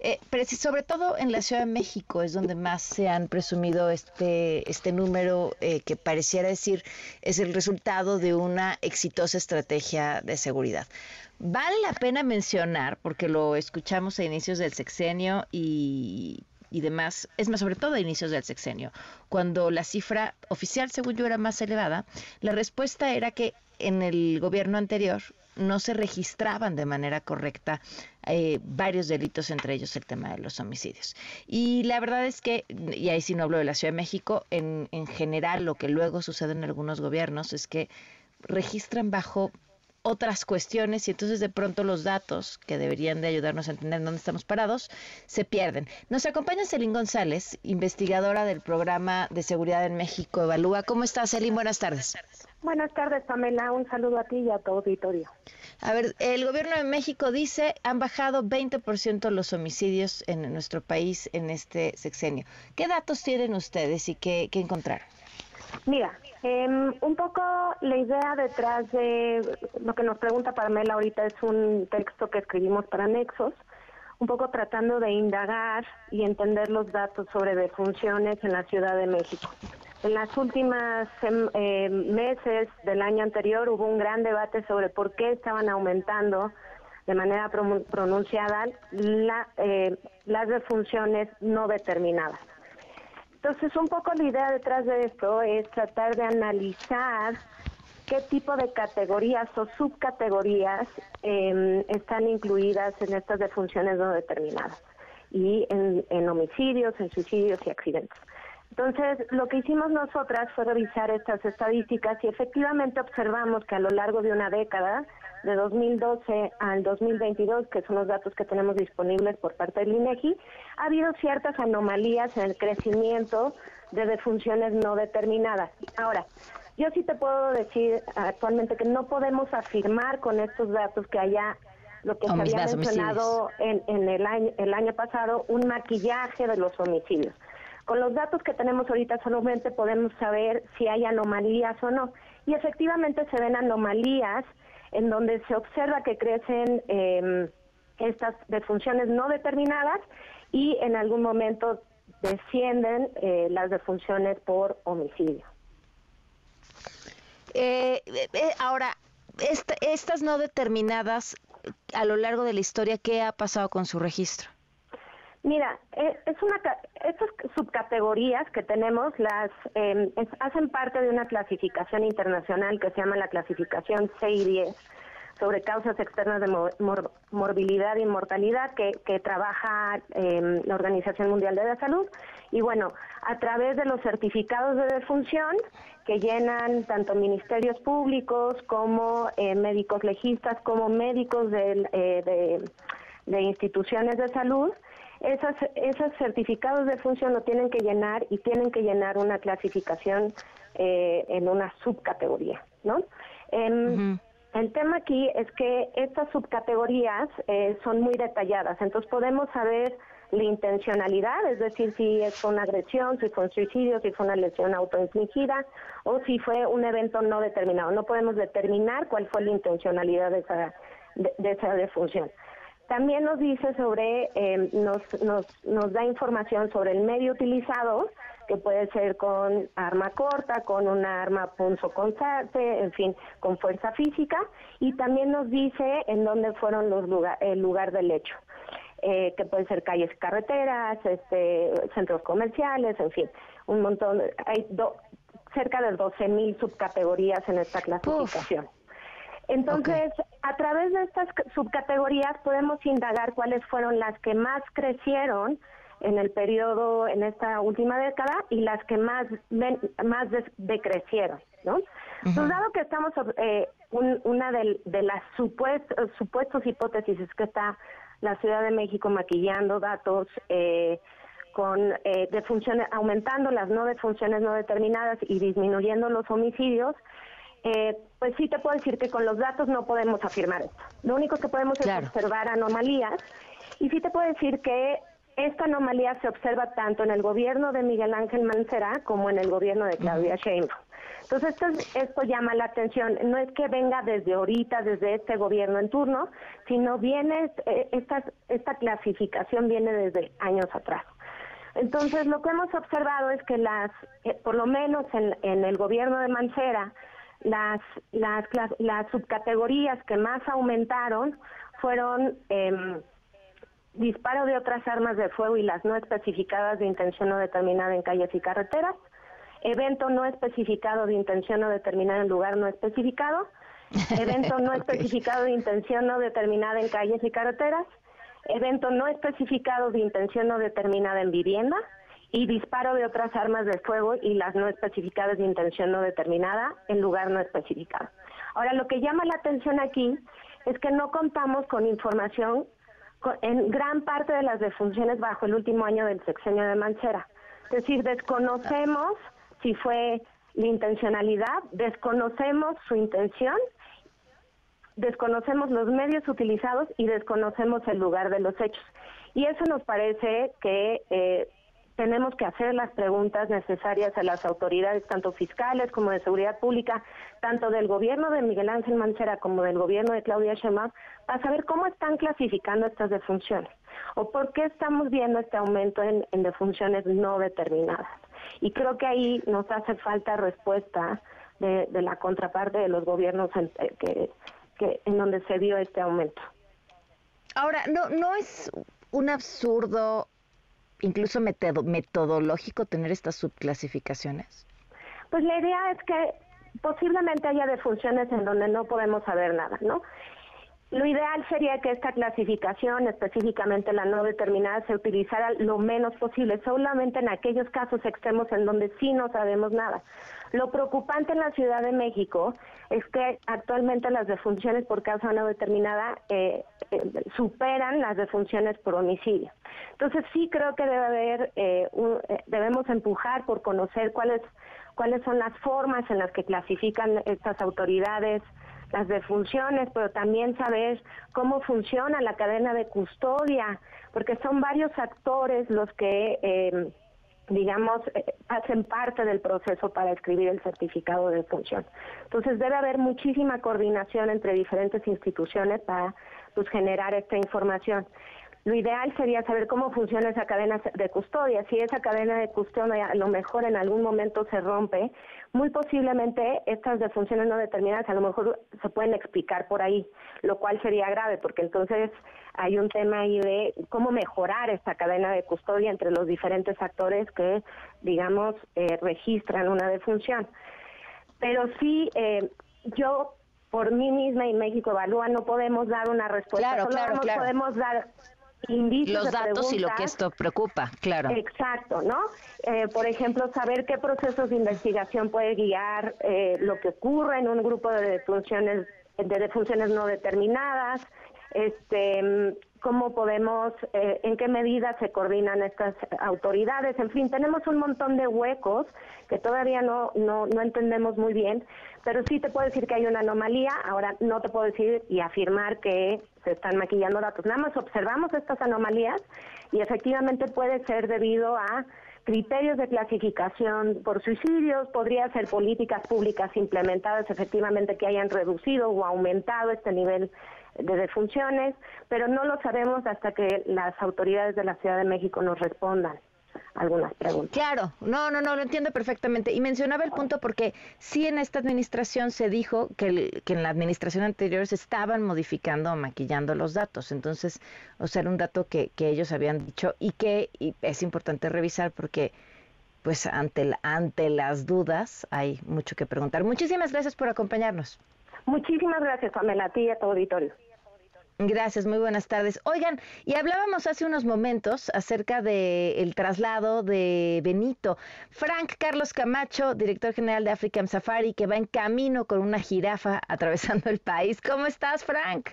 Eh, sobre todo en la Ciudad de México es donde más se han presumido este, este número eh, que pareciera decir es el resultado de una exitosa estrategia de seguridad. Vale la pena mencionar, porque lo escuchamos a inicios del sexenio y, y demás, es más, sobre todo a inicios del sexenio, cuando la cifra oficial, según yo, era más elevada, la respuesta era que en el gobierno anterior no se registraban de manera correcta eh, varios delitos, entre ellos el tema de los homicidios. Y la verdad es que, y ahí sí no hablo de la Ciudad de México, en, en general lo que luego sucede en algunos gobiernos es que registran bajo otras cuestiones y entonces de pronto los datos que deberían de ayudarnos a entender dónde estamos parados se pierden. Nos acompaña Celín González, investigadora del programa de seguridad en México Evalúa. ¿Cómo estás, Celín? Buenas tardes. Buenas tardes, Pamela. Un saludo a ti y a tu auditorio. A ver, el gobierno de México dice han bajado 20% los homicidios en nuestro país en este sexenio. ¿Qué datos tienen ustedes y qué, qué encontraron? Mira, em, un poco la idea detrás de lo que nos pregunta Pamela ahorita es un texto que escribimos para Nexos, un poco tratando de indagar y entender los datos sobre defunciones en la Ciudad de México. En las últimas eh, meses del año anterior hubo un gran debate sobre por qué estaban aumentando de manera pronunciada eh, las defunciones no determinadas. Entonces, un poco la idea detrás de esto es tratar de analizar qué tipo de categorías o subcategorías em, están incluidas en estas defunciones no determinadas y en homicidios, en suicidios y accidentes. Entonces, lo que hicimos nosotras fue revisar estas estadísticas y efectivamente observamos que a lo largo de una década, de 2012 al 2022, que son los datos que tenemos disponibles por parte del INEGI, ha habido ciertas anomalías en el crecimiento de defunciones no determinadas. Ahora, Yo sí te puedo decir actualmente que no podemos afirmar con estos datos que haya lo que se había mencionado en, en el, año, el año pasado, un maquillaje de los homicidios. Con los datos que tenemos ahorita solamente podemos saber si hay anomalías o no. Y efectivamente se ven anomalías en donde se observa que crecen eh, estas defunciones no determinadas y en algún momento descienden eh, las defunciones por homicidio. Eh, eh, eh, ahora, esta- estas no determinadas a lo largo de la historia, ¿qué ha pasado con su registro? Mira, eh, es una estas subcategorías que tenemos las eh, hacen parte de una clasificación internacional que se llama la clasificación 6 y 10 sobre causas externas de mo- mor- morbilidad y mortalidad que, que trabaja eh, la Organización Mundial de la Salud. Y bueno, a través de los certificados de defunción que llenan tanto ministerios públicos como eh, médicos legistas, como médicos eh, de, de instituciones de salud, esas, esos certificados de función lo tienen que llenar y tienen que llenar una clasificación eh, en una subcategoría, ¿no? Em, El tema aquí es que estas subcategorías eh, son muy detalladas, entonces podemos saber la intencionalidad, es decir, si es una agresión, si fue un suicidio, si fue una lesión autoinfligida o si fue un evento no determinado. No podemos determinar cuál fue la intencionalidad de esa, de, de esa defunción. También nos dice sobre, eh, nos, nos, nos da información sobre el medio utilizado, que puede ser con arma corta, con una arma punzo constante, en fin, con fuerza física, y también nos dice en dónde fueron los lugar, el lugar del hecho, eh, que pueden ser calles, carreteras, este, centros comerciales, en fin, un montón, hay do- cerca de 12.000 subcategorías en esta clasificación. Entonces, a través de estas subcategorías podemos indagar cuáles fueron las que más crecieron en el periodo, en esta última década, y las que más, ven- más decrecieron, ¿no? Entonces, dado que estamos, eh, un- una de, las supuestos, supuestos hipótesis es que está la Ciudad de México maquillando datos eh, con eh, defunciones, aumentando las no defunciones no determinadas y disminuyendo los homicidios, eh, pues sí te puedo decir que con los datos no podemos afirmar esto. Lo único que podemos es observar anomalías y sí te puedo decir que esta anomalía se observa tanto en el gobierno de Miguel Ángel Mancera como en el gobierno de Claudia Sheinbaum. Entonces esto, es- esto llama la atención. No es que venga desde ahorita, desde este gobierno en turno, sino viene, eh, esta, esta clasificación viene desde años atrás. Entonces, lo que hemos observado es que las, eh, por lo menos en, en el gobierno de Mancera, las, las, subcategorías que más aumentaron fueron em, disparo de otras armas de fuego y las no especificadas de intención no determinada en calles y carreteras, evento no especificado de intención no determinada en lugar no especificado, (laughs) evento no especificado de intención no determinada en calles y carreteras, evento no especificado de intención no determinada en vivienda y disparo de otras armas de fuego y las no especificadas de intención no determinada en lugar no especificado. Ahora, lo que llama la atención aquí es que no contamos con información en gran parte de las defunciones bajo el último año del sexenio de Mancera. Es decir, desconocemos si fue la intencionalidad, desconocemos su intención, desconocemos los medios utilizados y desconocemos el lugar de los hechos. Y eso nos parece que eh, tenemos que hacer las preguntas necesarias a las autoridades, tanto fiscales como de seguridad pública, tanto del gobierno de Miguel Ángel Mancera como del gobierno de Claudia Sheinbaum, para saber cómo están clasificando estas defunciones o por qué estamos viendo este aumento en, defunciones no determinadas. Y creo que ahí nos hace falta respuesta de, de la contraparte de los gobiernos en, eh, que, en donde se dio este aumento. Ahora, ¿no, no es un absurdo, incluso metodo- metodológico, tener estas subclasificaciones? Pues la idea es que posiblemente haya defunciones en donde no podemos saber nada, ¿no? Lo ideal sería que esta clasificación, específicamente la no determinada, se utilizara lo menos posible, solamente en aquellos casos extremos en donde sí no sabemos nada. Lo preocupante en la Ciudad de México es que actualmente las defunciones por causa no determinada eh, eh, superan las defunciones por homicidio. Entonces sí creo que debe haber, eh, eh, debemos empujar por conocer cuáles cuáles son las formas en las que clasifican estas autoridades las defunciones, pero también saber cómo funciona la cadena de custodia, porque son varios actores los que, eh, digamos, eh, hacen parte del proceso para escribir el certificado de defunción. Entonces debe haber muchísima coordinación entre diferentes instituciones para pues, generar esta información. Lo ideal sería saber cómo funciona esa cadena de custodia. Si esa cadena de custodia a lo mejor en algún momento se rompe, muy posiblemente estas defunciones no determinadas a lo mejor se pueden explicar por ahí, lo cual sería grave porque entonces hay un tema ahí de cómo mejorar esta cadena de custodia entre los diferentes actores que, digamos, eh, registran una defunción. Pero sí, eh, yo por mí misma y México Evalúa no podemos dar una respuesta, Claro, solo claro, claro. podemos dar indicios Los de datos y lo que esto preocupa, claro. Exacto, ¿no? Eh, por ejemplo, saber qué procesos de investigación puede guiar eh, lo que ocurre en un grupo de defunciones, de defunciones no determinadas, este, cómo podemos, eh, en qué medida se coordinan estas autoridades, en fin, tenemos un montón de huecos que todavía no, no, no entendemos muy bien, pero sí te puedo decir que hay una anomalía, ahora no te puedo decir y afirmar que se están maquillando datos, nada más observamos estas anomalías y efectivamente puede ser debido a criterios de clasificación por suicidios, podría ser políticas públicas implementadas efectivamente que hayan reducido o aumentado este nivel de defunciones, pero no lo sabemos hasta que las autoridades de la Ciudad de México nos respondan algunas preguntas. Claro, no, no, no, lo entiendo perfectamente. Y mencionaba el punto porque sí en esta administración se dijo que, el- que en la administración anterior se estaban modificando o maquillando los datos. Entonces, o sea, era un dato que, que ellos habían dicho y que y es importante revisar porque pues ante, la- ante las dudas hay mucho que preguntar. Muchísimas gracias por acompañarnos. Muchísimas gracias, Pamela, a ti y a tu auditorio. Gracias, muy buenas tardes. Oigan, y hablábamos hace unos momentos acerca del traslado de Benito. Frank Carlos Camacho, director general de African Safari, que va en camino con una jirafa (laughs) atravesando el país. ¿Cómo estás, Frank?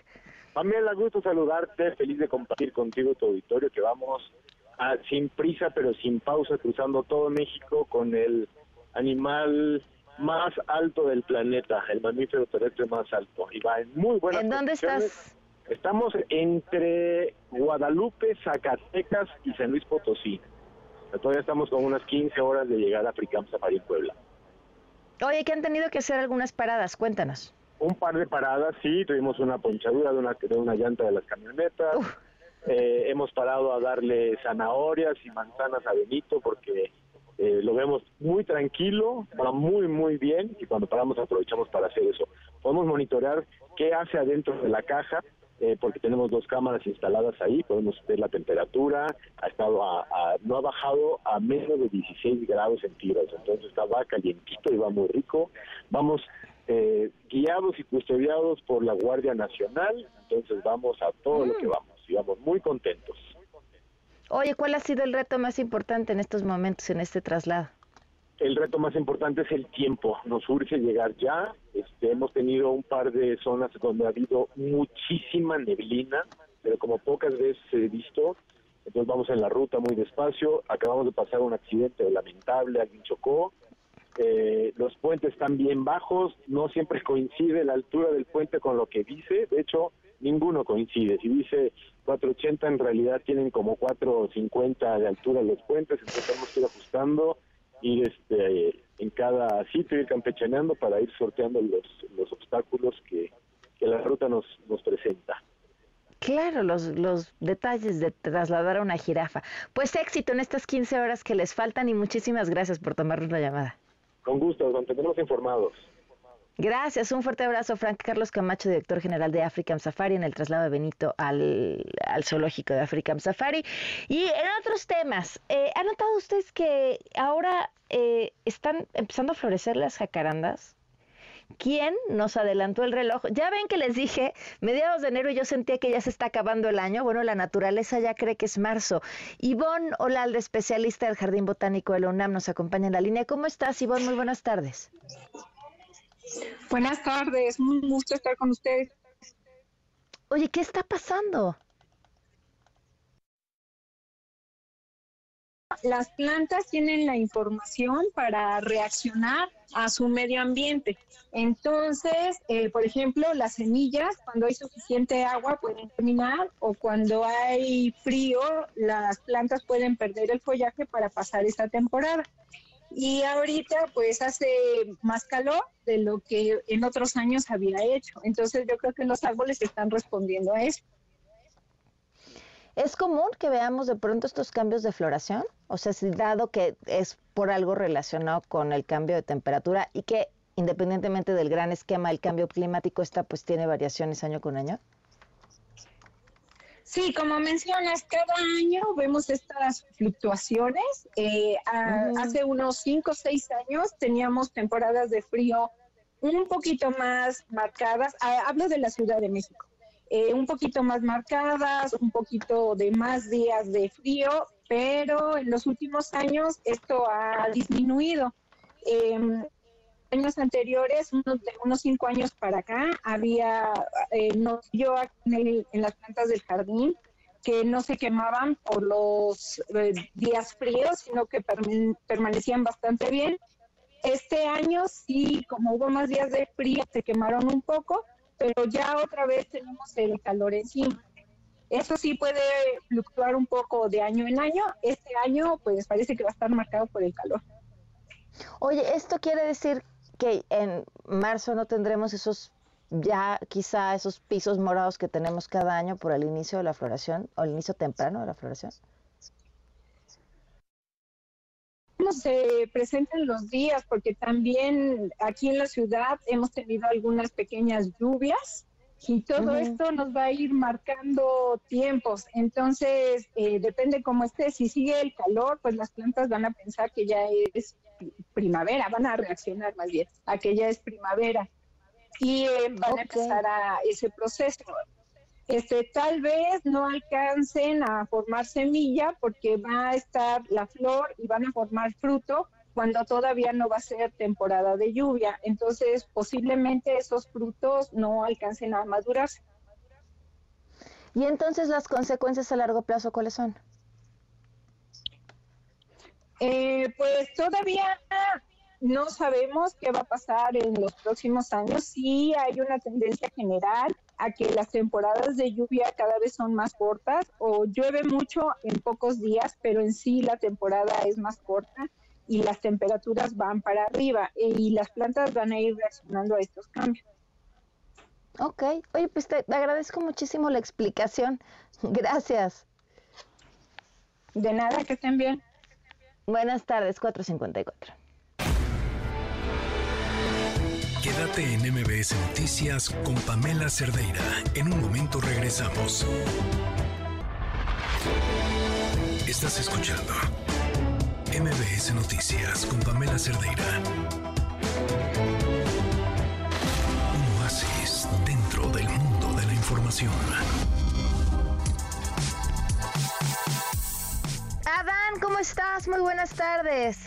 Pamela, gusto saludarte, feliz de compartir contigo tu auditorio, que vamos a- sin prisa pero sin pausa cruzando todo México con el animal más alto del planeta, el mamífero terrestre más alto. Y va en muy buenas ¿En dónde estás? Estamos entre Guadalupe, Zacatecas y San Luis Potosí. Todavía estamos con unas 15 horas de llegar a Fricam Safari en Puebla. Oye, que han tenido que hacer algunas paradas, cuéntanos. Un par de paradas, sí, tuvimos una ponchadura de una, de una llanta de las camionetas. Eh, hemos parado a darle zanahorias y manzanas a Benito porque eh, lo vemos muy tranquilo, va muy, muy bien y cuando paramos aprovechamos para hacer eso. Podemos monitorear qué hace adentro de la caja eh, porque tenemos dos cámaras instaladas ahí, podemos ver la temperatura, ha estado a, a- no ha bajado a menos de 16 grados centígrados, entonces está va calientito y va muy rico. Vamos eh, guiados y custodiados por la Guardia Nacional, entonces vamos a todo lo que vamos y vamos muy contentos. Oye, ¿cuál ha sido el reto más importante en estos momentos, en este traslado? El reto más importante es el tiempo. Nos urge llegar ya. Este, hemos tenido un par de zonas donde ha habido muchísima neblina, pero como pocas veces he visto. Entonces vamos en la ruta muy despacio. Acabamos de pasar un accidente lamentable, alguien chocó. Eh, los puentes están bien bajos, no siempre coincide la altura del puente con lo que dice, de hecho ninguno coincide, si dice 480 en realidad tienen como 450 de altura los puentes, entonces tenemos que ir ajustando, ir este, en cada sitio, ir campechaneando para ir sorteando los, los obstáculos que, que la ruta nos, nos presenta. Claro, los, los detalles de trasladar a una jirafa. Pues éxito en estas 15 horas que les faltan y muchísimas gracias por tomarnos la llamada. Con gusto, los mantendremos informados. Gracias, un fuerte abrazo, Frank Carlos Camacho, director general de African Safari, en el traslado de Benito al, al zoológico de African Safari. Y en otros temas, eh, ¿han notado ustedes que ahora eh, están empezando a florecer las jacarandas? ¿Quién nos adelantó el reloj? Ya ven que les dije, mediados de enero yo sentía que ya se está acabando el año. Bueno, la naturaleza ya cree que es marzo. Ivonne Olalde, especialista del Jardín Botánico de la UNAM, nos acompaña en la línea. ¿Cómo estás, Ivonne? Muy buenas tardes. Buenas tardes, muy gusto estar con ustedes. Oye, ¿qué está pasando? Las plantas tienen la información para reaccionar a su medio ambiente. Entonces, eh, por ejemplo, las semillas, cuando hay suficiente agua, pueden terminar o cuando hay frío, las plantas pueden perder el follaje para pasar esta temporada. Y ahorita, pues, hace más calor de lo que en otros años había hecho. Entonces, yo creo que los árboles están respondiendo a eso. ¿Es común que veamos de pronto estos cambios de floración? O sea, si dado que es por algo relacionado con el cambio de temperatura y que independientemente del gran esquema del cambio climático, esta pues tiene variaciones año con año. Sí, como mencionas, cada año vemos estas fluctuaciones. Eh, a- Hace unos 5 o 6 años teníamos temporadas de frío un poquito más marcadas. Ah, hablo de la Ciudad de México. eh, un poquito más marcadas, un poquito de más días de frío, pero en los últimos años esto ha disminuido. Em, años anteriores, unos, de unos cinco años para acá, había, eh, no, yo aquí en, las plantas del jardín, que no se quemaban por los eh, días fríos, sino que permanecían bastante bien. Este año sí, como hubo más días de frío, se quemaron un poco, pero ya otra vez tenemos el calor encima. Eso sí puede fluctuar un poco de año en año. Este año, pues parece que va a estar marcado por el calor. Oye, ¿esto quiere decir que en marzo no tendremos esos, ya quizá esos pisos morados que tenemos cada año por el inicio de la floración o el inicio temprano de la floración? se presentan los días, porque también aquí en la ciudad hemos tenido algunas pequeñas lluvias y todo Ujú. esto nos va a ir marcando tiempos. Entonces, eh, depende cómo esté. Si sigue el calor, pues las plantas van a pensar que ya es primavera, van a reaccionar más bien a que ya es primavera y eh, van a empezar a ese proceso. Este, tal vez no alcancen a formar semilla porque va a estar la flor y van a formar fruto cuando todavía no va a ser temporada de lluvia. Entonces, posiblemente esos frutos no alcancen a madurarse. Y entonces las consecuencias a largo plazo, ¿cuáles son? Eh, pues todavía no sabemos qué va a pasar en los próximos años. Sí hay una tendencia general a que las temporadas de lluvia cada vez son más cortas o llueve mucho en pocos días, pero en sí la temporada es más corta y las temperaturas van para arriba eh, y las plantas van a ir reaccionando a estos cambios. Ok, oye, pues te te agradezco muchísimo la explicación. (laughs) Gracias. De nada, que estén bien. Buenas tardes, 454. Quédate en MBS Noticias con Pamela Cerdeira. En un momento regresamos. Estás escuchando MBS Noticias con Pamela Cerdeira. Un oasis dentro del mundo de la información. Adán, ¿cómo estás? Muy buenas tardes.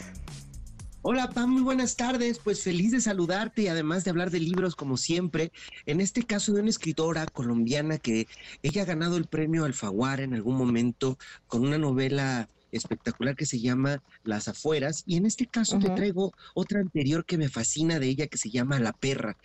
Hola Pam, muy buenas tardes. Pues feliz de saludarte y además de hablar de libros como siempre. En este caso de una escritora colombiana que ella ha ganado el premio Alfaguara en algún momento con una novela espectacular que se llama Las afueras y en este caso te traigo otra anterior que me fascina de ella que se llama La perra.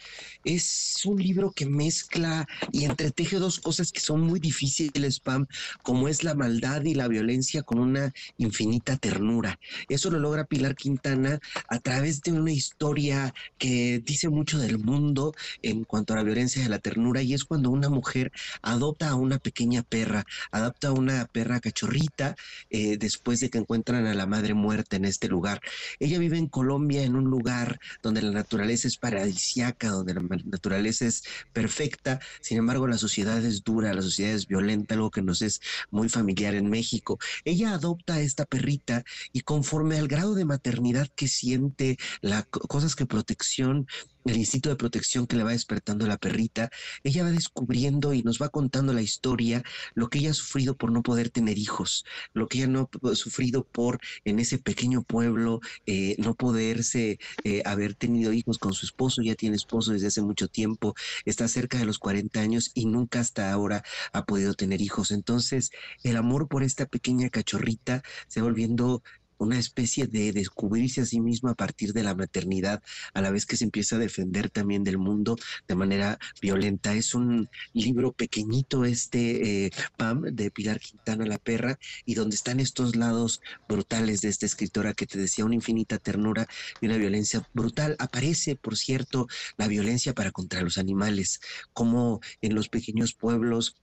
Es un libro que mezcla y entreteje dos cosas que son muy difíciles, Pam, como es la maldad y la violencia con una infinita ternura. Eso lo logra Pilar Quintana a través de una historia que dice mucho del mundo en cuanto a la violencia y la ternura y es cuando una mujer adopta a una pequeña perra, adopta a una perra cachorrita eh, después de que encuentran a la madre muerta en este lugar. Ella vive en Colombia en un lugar donde la naturaleza es paradisiaca, donde la naturaleza es perfecta, sin embargo la sociedad es dura, la sociedad es violenta, algo que nos es muy familiar en México. Ella adopta a esta perrita y conforme al grado de maternidad que siente, las cosas que protección el instinto de protección que le va despertando la perrita, ella va descubriendo y nos va contando la historia, lo que ella ha sufrido por no poder tener hijos, lo que ella no sufrido por en ese pequeño pueblo eh, no poderse eh, haber tenido hijos con su esposo, ya tiene esposo desde hace mucho tiempo, está cerca de los 40 años y nunca hasta ahora ha podido tener hijos. Entonces, el amor por esta pequeña cachorrita se va volviendo una especie de descubrirse a sí misma a partir de la maternidad, a la vez que se empieza a defender también del mundo de manera violenta. Es un libro pequeñito este, eh, Pam, de Pilar Quintana La Perra, y donde están estos lados brutales de esta escritora que te decía, una infinita ternura y una violencia brutal. Aparece, por cierto, la violencia para contra los animales, como en los pequeños pueblos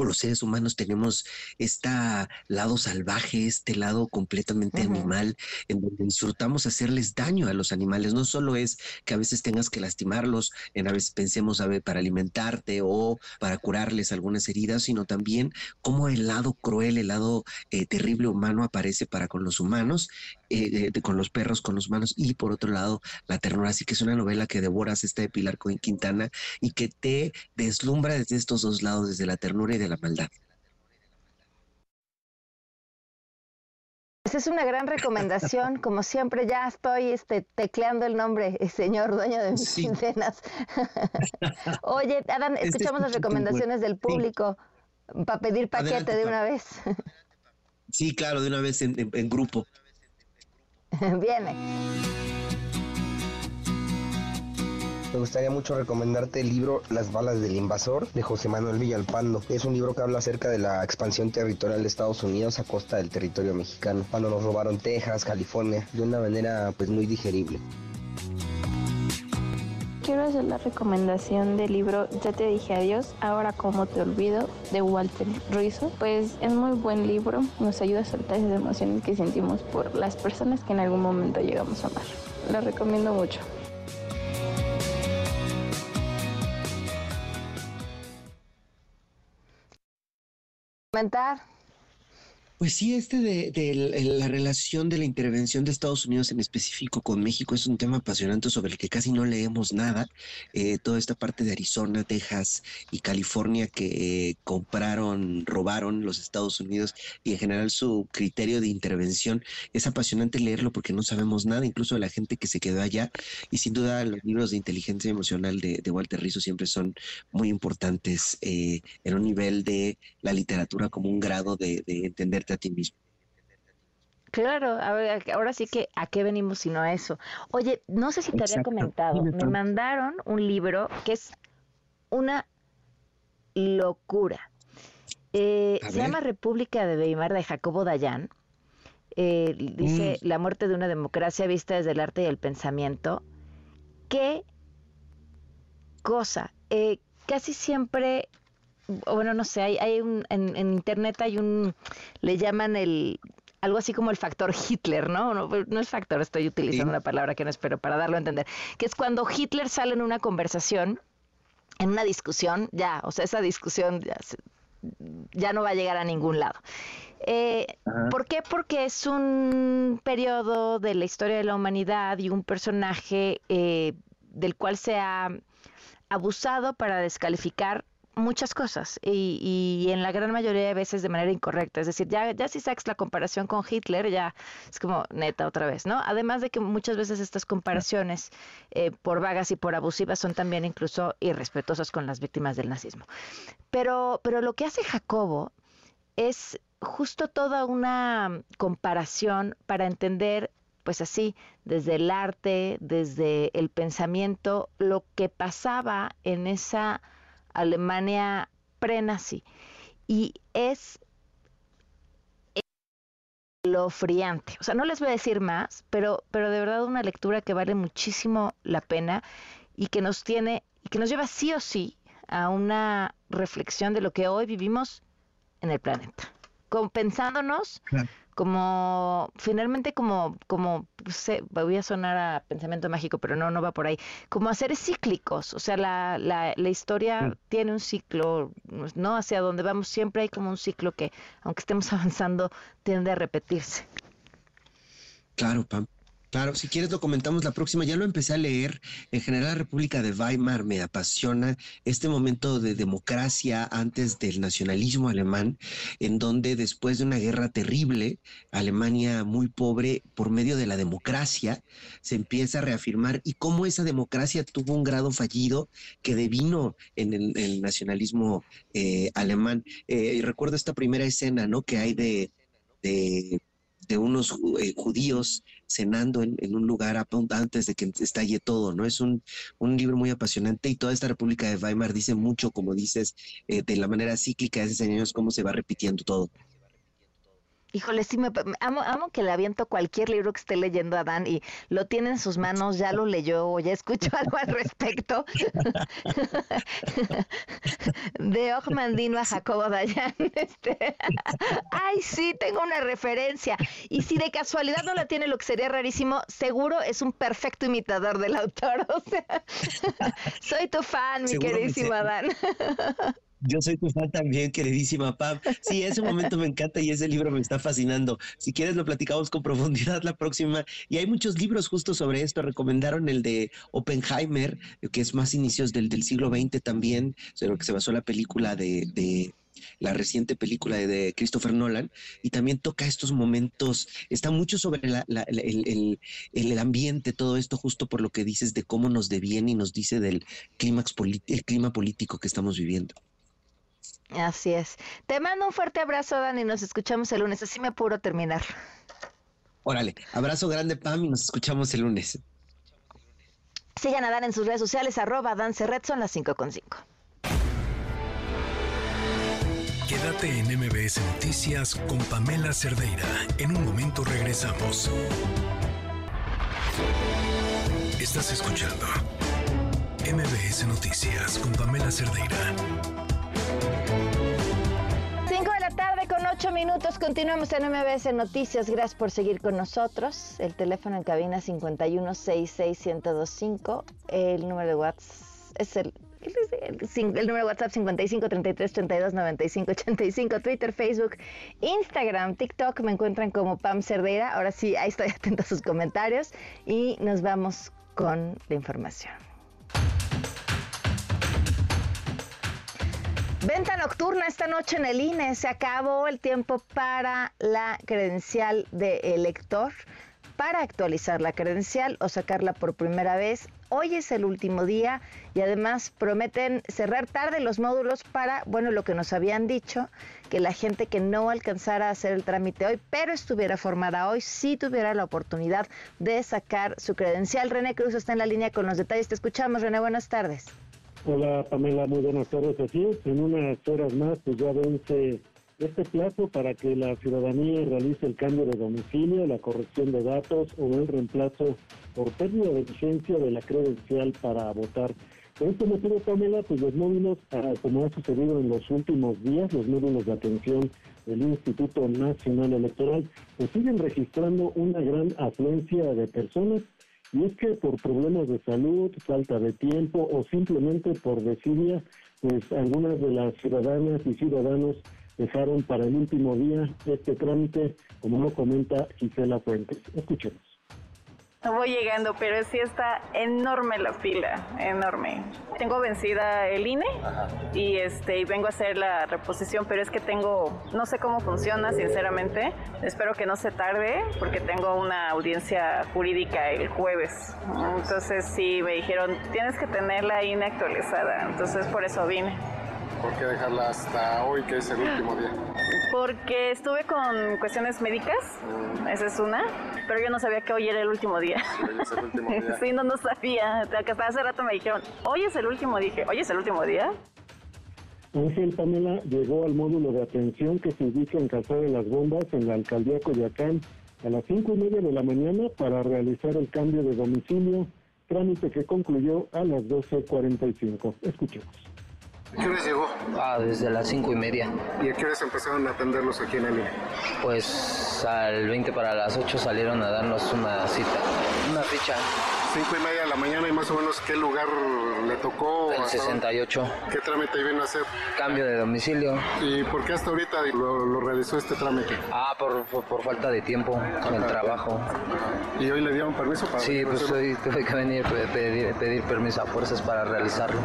o los seres humanos tenemos este lado salvaje, este lado completamente animal, en donde disfrutamos hacerles daño a los animales. No solo es que a veces tengas que lastimarlos, en a veces pensemos a ver, para alimentarte o para curarles algunas heridas, sino también cómo el lado cruel, el lado eh, terrible humano aparece para con los humanos, eh, con los perros, con los humanos y por otro lado la ternura. Así que es una novela que devoras esta de Pilar Cohen Quintana y que te deslumbra desde estos dos lados, desde la ternura y de la maldad. Esa es una gran recomendación. (laughs) Como siempre, ya estoy este, tecleando el nombre, eh, señor dueño de mis quincenas. (laughs) Oye, Adán, este escuchamos las recomendaciones del público para pedir paquete de una vez. Sí, claro, de una vez en, en grupo. (laughs) Viene. Me gustaría mucho recomendarte el libro Las balas del invasor de José Manuel Villalpando. Es un libro que habla acerca de la expansión territorial de Estados Unidos a costa del territorio mexicano, cuando nos robaron Texas, California, de una manera pues muy digerible. Quiero hacer la recomendación del libro Ya te dije adiós, ahora como te olvido de Walter Ruizo. Pues es muy buen libro, nos ayuda a soltar esas emociones que sentimos por las personas que en algún momento llegamos a amar. Lo recomiendo mucho. comentar? Pues sí, este de, la relación de la intervención de Estados Unidos en específico con México es un tema apasionante sobre el que casi no leemos nada. Eh, toda esta parte de Arizona, Texas y California que compraron, robaron los Estados Unidos y en general su criterio de intervención es apasionante leerlo porque no sabemos nada, incluso de la gente que se quedó allá. Y sin duda los libros de inteligencia emocional de, Walter Rizzo siempre son muy importantes eh, en un nivel de la literatura como un grado de, de entender a ti mismo. Claro, ahora sí que a qué venimos sino a eso. Oye, no sé si te había comentado, me mandaron un libro que es una locura. Eh, se llama República de Weimar de Jacobo Dayan. Eh, dice mm. La muerte de una democracia vista desde el arte y el pensamiento. ¿Qué cosa? Eh, casi siempre bueno, no sé, hay, hay un, en, internet hay un, le llaman el, algo así como el factor Hitler, ¿no? No, no es factor, estoy utilizando una palabra que no espero para darlo a entender, que es cuando Hitler sale en una conversación, en una discusión, ya, o sea, esa discusión ya, ya no va a llegar a ningún lado. Eh, ¿Por qué? Porque es un periodo de la historia de la humanidad y un personaje eh, del cual se ha abusado para descalificar muchas cosas y, y, en la gran mayoría de veces de manera incorrecta. Es decir, ya, ya si sacas la comparación con Hitler, ya es como neta otra vez, ¿no? Además de que muchas veces estas comparaciones eh, por vagas y por abusivas son también incluso irrespetuosas con las víctimas del nazismo. Pero, pero lo que hace Jacobo es justo toda una comparación para entender pues así, desde el arte, desde el pensamiento, lo que pasaba en esa Alemania pre-nazi. Y es lo friante. O sea, no les voy a decir más, pero, pero de verdad una lectura que vale muchísimo la pena y que nos tiene, y que nos lleva sí o sí a una reflexión de lo que hoy vivimos en el planeta. Compensándonos como finalmente como como sé, voy a sonar a pensamiento mágico pero no no va por ahí como hacer cíclicos o sea la, la, la historia tiene un ciclo no hacia donde vamos siempre hay como un ciclo que aunque estemos (laughs) avanzando tiende a repetirse. Claro Pam Claro, si quieres lo comentamos la próxima. Ya lo empecé a leer. En general, la República de Weimar me apasiona este momento de democracia antes del nacionalismo alemán, en donde después de una guerra terrible, Alemania muy pobre, por medio de la democracia, se empieza a reafirmar y cómo esa democracia tuvo un grado fallido que devino en el, nacionalismo eh, alemán. Eh, y recuerdo esta primera escena, ¿no? Que hay de, de de unos eh, judíos cenando en, un lugar antes de que estalle todo, ¿no? Es un, un, libro muy apasionante y toda esta República de Weimar dice mucho, como dices, eh, de la manera cíclica de esos años, cómo se va repitiendo todo. Híjole, sí, me, amo, amo que le aviento cualquier libro que esté leyendo Adán y lo tiene en sus manos, ya lo leyó o ya escuchó (laughs) algo al respecto. (laughs) de Ogmandino a Jacobo Dayan. (laughs) Este. Ay, sí, tengo una referencia. Y si de casualidad no la tiene, lo que sería rarísimo, seguro es un perfecto imitador del autor. O sea, soy tu fan, mi seguro queridísimo Adán. Yo soy tu fan también, queridísima Pam. Sí, ese momento me encanta y ese libro me está fascinando. Si quieres lo platicamos con profundidad la próxima. Y hay muchos libros justo sobre esto. Recomendaron el de Oppenheimer, que es más inicios del, del siglo XX también, sobre lo que se basó la película de, de la reciente película de, Christopher Nolan, y también toca estos momentos, está mucho sobre la, el, el, el, ambiente, todo esto, justo por lo que dices de cómo nos deviene y nos dice del clímax el clima político que estamos viviendo. Así es. Te mando un fuerte abrazo, Dani. Nos escuchamos el lunes. Así me apuro terminar. Órale, abrazo grande, Pam, y nos escuchamos el lunes. Sigan a Dan en sus redes sociales, arroba Dan Cerret, son las 5 con 5. Quédate en MBS Noticias con Pamela Cerdeira. En un momento regresamos. Estás escuchando MBS Noticias con Pamela Cerdeira. 8 minutos. Continuamos en MBS Noticias. Gracias por seguir con nosotros. El teléfono en cabina 5166125. El número de WhatsApp es el, el, el, número de WhatsApp 55 33 32 95 85. Twitter, Facebook, Instagram, TikTok. Me encuentran como Pam Cerdeira. Ahora sí, ahí estoy (laughs) atento a sus comentarios. Y nos vamos con la información. Venta nocturna esta noche en el INE. Se acabó el tiempo para la credencial de elector, para actualizar la credencial o sacarla por primera vez. Hoy es el último día y además prometen cerrar tarde los módulos para, bueno, lo que nos habían dicho, que la gente que no alcanzara a hacer el trámite hoy, pero estuviera formada hoy, sí tuviera la oportunidad de sacar su credencial. René Cruz está en la línea con los detalles. Te escuchamos, René. Buenas tardes. Hola Pamela, muy buenas tardes. Así es, en unas horas más pues ya vence este plazo para que la ciudadanía realice el cambio de domicilio, la corrección de datos o el reemplazo por pérdida de vigencia de la credencial para votar. Por este motivo, Pamela, pues los módulos, ah, como ha sucedido en los últimos días, los módulos de atención del Instituto Nacional Electoral, pues siguen registrando una gran afluencia de personas y es que por problemas de salud, falta de tiempo o simplemente por desidia, pues algunas de las ciudadanas y ciudadanos dejaron para el último día este trámite, como lo comenta Gisela Fuentes. Escuchemos. Voy llegando, pero sí está enorme la fila, enorme. Tengo vencida el INE y este y vengo a hacer la reposición, pero es que tengo, no sé cómo funciona, sinceramente. Espero que no se tarde porque tengo una audiencia jurídica el jueves. Entonces sí me dijeron, tienes que tener la INE actualizada. Entonces por eso vine. ¿Por qué dejarla hasta hoy, que es el último día? Porque estuve con cuestiones médicas, mm. esa es una, pero yo no sabía que hoy era el último día. Sí, hoy es el último (laughs) día. sí, no, no sabía. Hasta hace rato me dijeron, hoy es el último, dije, hoy es el último día. Ángel Pamela llegó al módulo de atención que se ubica en Casado de las Bombas, en la alcaldía Coyoacán, a las cinco y media de la mañana para realizar el cambio de domicilio, trámite que concluyó a las 12.45. Escuchemos. ¿Qué hora llegó? Ah, desde las cinco y media. ¿Y a qué hora empezaron a atenderlos aquí en el? Pues al 20 para las 8 salieron a darnos una cita, una ficha. Cinco y media de la mañana y más o menos qué lugar le tocó. El hasta 68. dónde? ¿Qué trámite vino a hacer? Cambio de domicilio. ¿Y por qué hasta ahorita lo, lo realizó este trámite? Ah, por, por, por falta de tiempo en el trabajo. ¿Y hoy le dieron permiso para Sí, pues hacerlo? hoy tuve que venir a pedir, pedir permiso a fuerzas para realizarlo.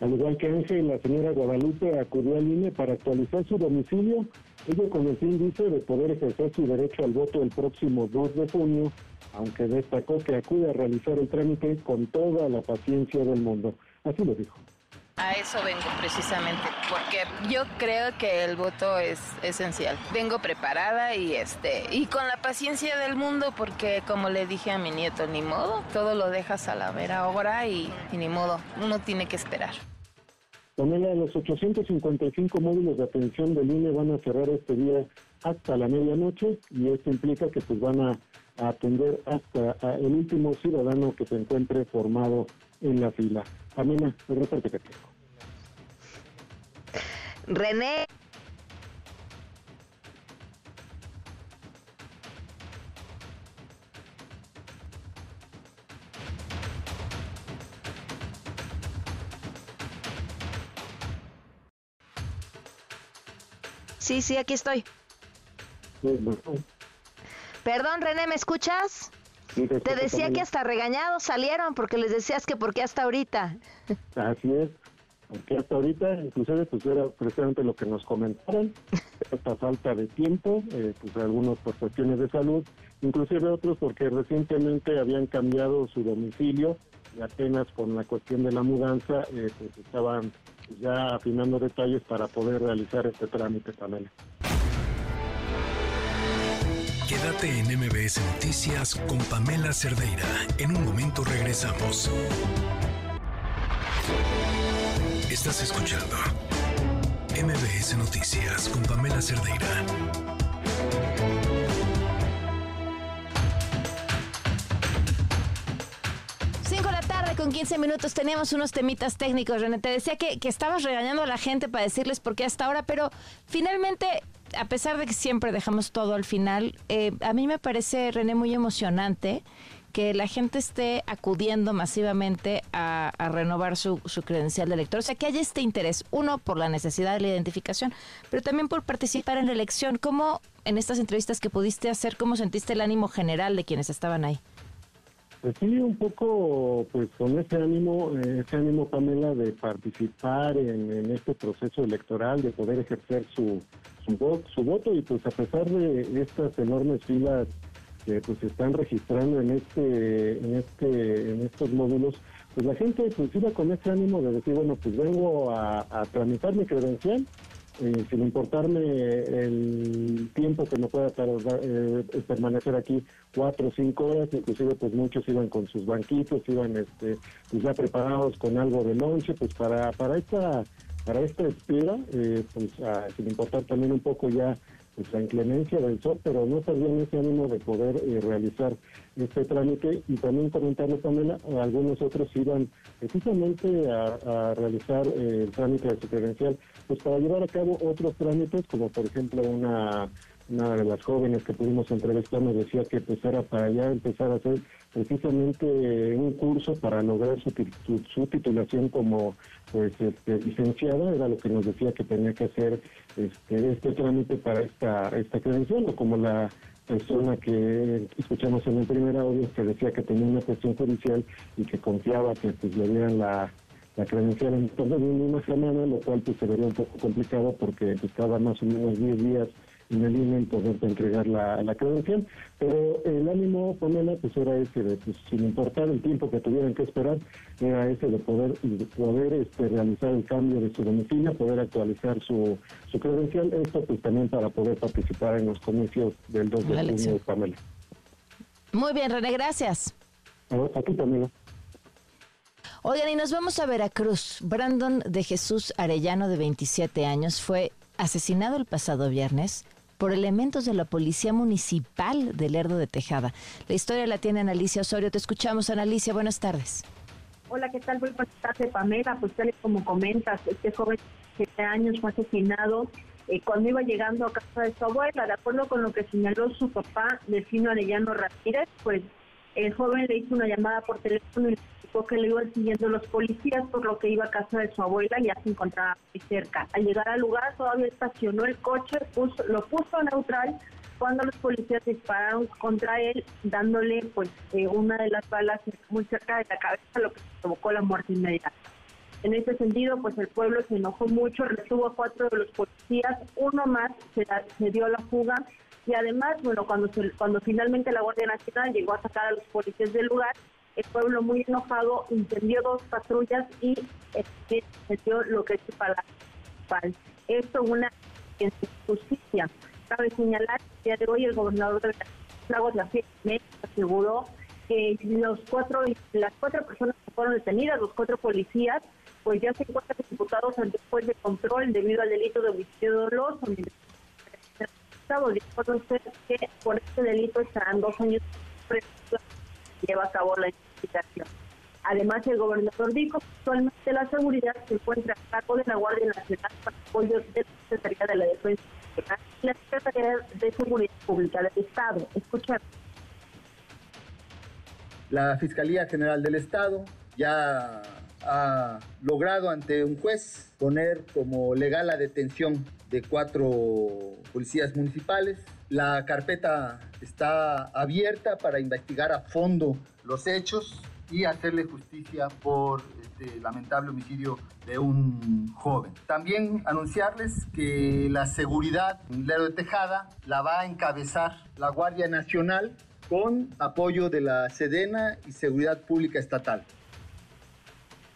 Al igual que Ángel, la señora Guadalupe acudió al INE para actualizar su domicilio, ello con el fin, dice, de poder ejercer su derecho al voto el próximo 2 de junio, aunque destacó que acude a realizar el trámite con toda la paciencia del mundo. Así lo dijo. A eso vengo precisamente, porque yo creo que el voto es esencial. Vengo preparada y este y con la paciencia del mundo, porque como le dije a mi nieto, ni modo, todo lo dejas a la vera hora y, ni modo, uno tiene que esperar. Pamela, los 855 módulos de atención del INE van a cerrar este día hasta la medianoche y esto implica que pues van a, atender hasta el último ciudadano que se encuentre formado en la fila. Pamela, el reporte que tengo. René. Sí, sí, aquí estoy. Perdón, René, ¿me escuchas? Te decía que hasta regañados salieron porque les decías que por qué hasta ahorita. Así es. Porque hasta ahorita, inclusive, pues era precisamente lo que nos comentaron, (laughs) esta falta de tiempo, eh, pues algunos por cuestiones de salud, inclusive otros porque recientemente habían cambiado su domicilio y apenas con la cuestión de la mudanza, eh, pues estaban ya afinando detalles para poder realizar este trámite, Pamela. Quédate en MBS Noticias con Pamela Cerdeira. En un momento regresamos. Estás escuchando MBS Noticias con Pamela Cerdeira. Cinco de la tarde con 15 minutos teníamos unos temitas técnicos, René. Te decía que, que estabas regañando a la gente para decirles por qué hasta ahora, pero finalmente, a pesar de que siempre dejamos todo al final, eh, a mí me parece, René, muy emocionante que la gente esté acudiendo masivamente a, renovar su, su credencial de elector. O sea, que haya este interés, uno, por la necesidad de la identificación, pero también por participar en la elección. ¿Cómo, en estas entrevistas que pudiste hacer, cómo sentiste el ánimo general de quienes estaban ahí? Pues sí, un poco pues con ese ánimo, eh, ese ánimo Pamela de participar en, este proceso electoral, de poder ejercer su, su voto y pues a pesar de estas enormes filas que pues están registrando en este, en este, en estos módulos, pues la gente pues iba con ese ánimo de decir bueno pues vengo a, a tramitar mi credencial eh, sin importarme el tiempo que me pueda tardar, eh, permanecer aquí cuatro o cinco horas, inclusive pues muchos iban con sus banquitos, iban este, pues ya preparados con algo de lonche, pues para, para esta, para esta espera, eh, pues ah, sin importar también un poco ya pues la inclemencia del sol, pero no perdían ese ánimo de poder eh, realizar este trámite. Y también comentarle Pamela, algunos otros iban precisamente a, a realizar eh, el trámite de su credencial, pues para llevar a cabo otros trámites, como por ejemplo una una de las jóvenes que pudimos entrevistar nos decía que pues era para ya empezar a hacer precisamente un curso para lograr su, su, titulación como pues este, licenciada, era lo que nos decía que tenía que hacer este, este trámite para esta, esta credencial, o como la persona que escuchamos en el primer audio que decía que tenía una cuestión judicial y que confiaba que pues le dieran la, la credencial en torno de una semana, lo cual pues se vería un poco complicado porque pues, estaba más o menos 10 días en el INE poderte entregar la, la credencial, pero el ánimo, Pamela, pues era ese de, pues, sin importar el tiempo que tuvieran que esperar, era ese de poder, de poder este, realizar el cambio de su domicilio, poder actualizar su, su credencial, esto pues también para poder participar en los comicios del 2 de junio, Pamela. Muy bien, René, gracias. A ti, Pamela. Oigan, y nos vamos a Veracruz. Brandon de Jesús Arellano, de 27 años, fue asesinado el pasado viernes por elementos de la Policía Municipal de Lerdo de Tejada. La historia la tiene Analicia Osorio. Te escuchamos, Analicia. Buenas tardes. Hola, ¿qué tal? Muy buenas tardes, Pamela. Pues tal y como comentas, este joven de 7 años fue asesinado eh, cuando iba llegando a casa de su abuela. De acuerdo con lo que señaló su papá, Delfino Arellano Ramírez, pues El joven le hizo una llamada por teléfono y le explicó que le iban siguiendo los policías, por lo que iba a casa de su abuela y ya se encontraba muy cerca. Al llegar al lugar todavía estacionó el coche, puso- lo puso neutral cuando los policías dispararon contra él, dándole pues eh, una de las balas muy cerca de la cabeza, lo que provocó la muerte inmediata. En ese sentido, pues el pueblo se enojó mucho, retuvo a cuatro de los policías, uno más se, se dio la fuga y además, bueno, cuando, se- cuando finalmente la Guardia Nacional llegó a sacar a los policías del lugar, el pueblo muy enojado incendió dos patrullas y eh, metió lo que es el palacio. Esto una injusticia. Cabe señalar que el día de hoy el gobernador de Lagos La aseguró que los cuatro, las cuatro personas que fueron detenidas, los cuatro policías, pues ya se encuentran imputados ante juez de control debido al delito de homicidio doloso. Estado que por este delito estarán dos años presos lleva a cabo la Además, el gobernador dijo que actualmente la seguridad se encuentra a cargo de la Guardia Nacional para apoyo de la Secretaría de la Defensa y la Secretaría de Seguridad Pública del Estado. Escuchar. La Fiscalía General del Estado ya ha logrado ante un juez poner como legal la detención de cuatro policías municipales. La carpeta está abierta para investigar a fondo los hechos y hacerle justicia por este lamentable homicidio de un joven. También anunciarles que la seguridad en Lero de Tejada la va a encabezar la Guardia Nacional con apoyo de la Sedena y Seguridad Pública Estatal.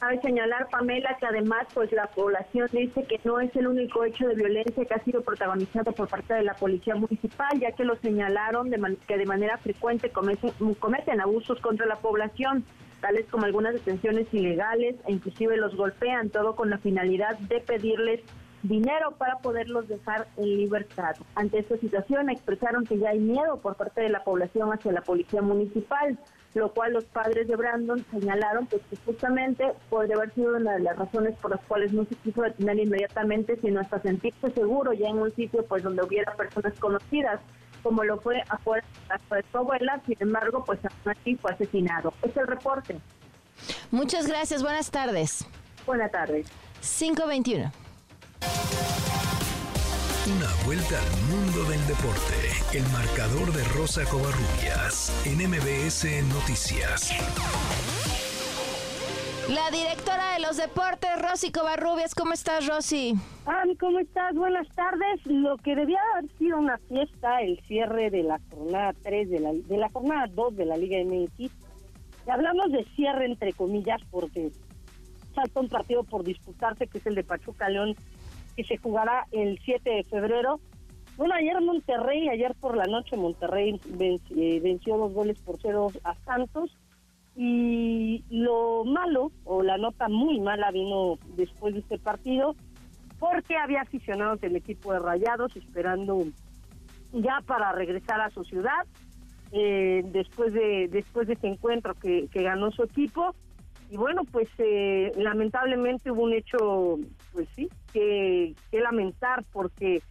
Cabe señalar, Pamela, que además pues la población dice que no es el único hecho de violencia que ha sido protagonizado por parte de la policía municipal, ya que lo señalaron de man- que de manera frecuente cometen, cometen abusos contra la población, tales como algunas detenciones ilegales e inclusive los golpean, todo con la finalidad de pedirles dinero para poderlos dejar en libertad. Ante esta situación expresaron que ya hay miedo por parte de la población hacia la policía municipal, lo cual los padres de Brandon señalaron pues, que justamente podría haber sido una de las razones por las cuales no se quiso detener inmediatamente, sino hasta sentirse seguro ya en un sitio pues donde hubiera personas conocidas, como lo fue afuera de casa de su abuela, sin embargo, pues así fue asesinado. Es el reporte. Muchas gracias, buenas tardes. Buenas tardes. 521. Una vuelta al mundo del deporte. El marcador de Rosa Covarrubias en MBS Noticias. La directora de los deportes, Rosy Covarrubias. ¿Cómo estás, Rosy? Ani, ¿cómo estás? Buenas tardes. Lo que debía haber sido una fiesta, el cierre de la jornada 3 de la, de la jornada 2 de la Liga MX. Y hablamos de cierre entre comillas porque falta un partido por disputarse que es el de Pachuca León que se jugará el 7 de febrero. Bueno, ayer Monterrey, ayer por la noche Monterrey eh, venció dos goles por cero a Santos y lo malo o la nota muy mala vino después de este partido porque había aficionados del equipo de Rayados esperando ya para regresar a su ciudad eh, después de después de ese encuentro que, que ganó su equipo y bueno pues eh, lamentablemente hubo un hecho pues sí que, que lamentar porque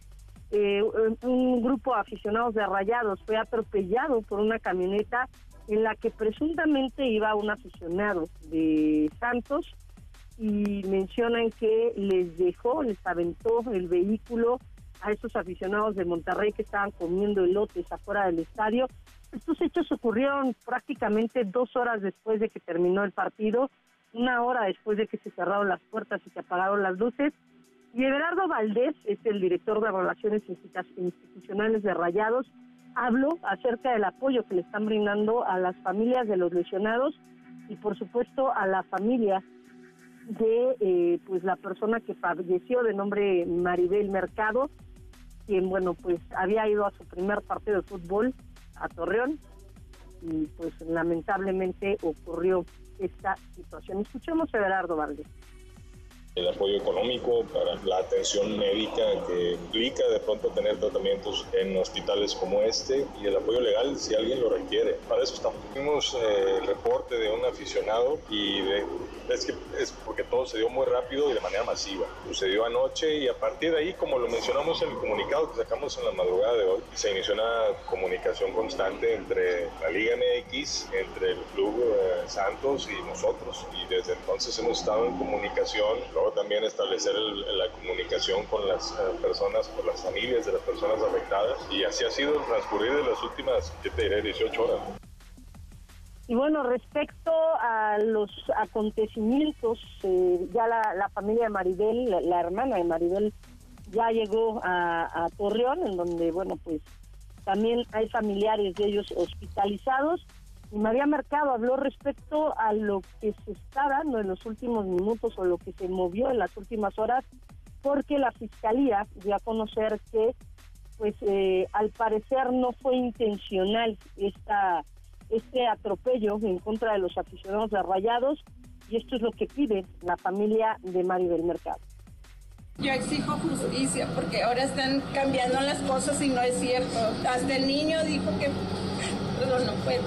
eh, un grupo de aficionados de Rayados fue atropellado por una camioneta en la que presuntamente iba un aficionado de Santos y mencionan que les dejó, les aventó el vehículo a estos aficionados de Monterrey que estaban comiendo elotes afuera del estadio. Estos hechos ocurrieron prácticamente dos horas después de que terminó el partido, una hora después de que se cerraron las puertas y se apagaron las luces. Y Everardo Valdés, es el director de Relaciones Institu- Institucionales de Rayados, habló acerca del apoyo que le están brindando a las familias de los lesionados y por supuesto a la familia de eh, pues la persona que falleció de nombre Maribel Mercado, quien bueno pues había ido a su primer partido de fútbol a Torreón y pues lamentablemente ocurrió esta situación. Escuchemos a Everardo Valdés. El apoyo económico para la atención médica que implica de pronto tener tratamientos en hospitales como este y el apoyo legal si alguien lo requiere. Para eso estamos. Tuvimos eh, el reporte de un aficionado y de, es que es porque todo se dio muy rápido y de manera masiva. Sucedió anoche y a partir de ahí, como lo mencionamos en el comunicado que sacamos en la madrugada de hoy, se inició una comunicación constante entre la Liga MX, entre el Club eh, Santos y nosotros. Y desde entonces hemos estado en comunicación también establecer la comunicación con las eh, personas, con las familias de las personas afectadas y así ha sido el transcurrir de las últimas, ¿qué te diré?, 18 horas. Y bueno, respecto a los acontecimientos, eh, ya la, familia de Maribel, la, hermana de Maribel, ya llegó a, a Torreón, en donde, bueno, pues también hay familiares de ellos hospitalizados y María Mercado habló respecto a lo que se está dando en los últimos minutos o lo que se movió en las últimas horas, porque la fiscalía dio a conocer que, pues, eh, al parecer no fue intencional esta este atropello en contra de los aficionados de y esto es lo que pide la familia de Maribel Mercado. Yo exijo justicia porque ahora están cambiando las cosas y no es cierto. Hasta el niño dijo que, perdón, no fue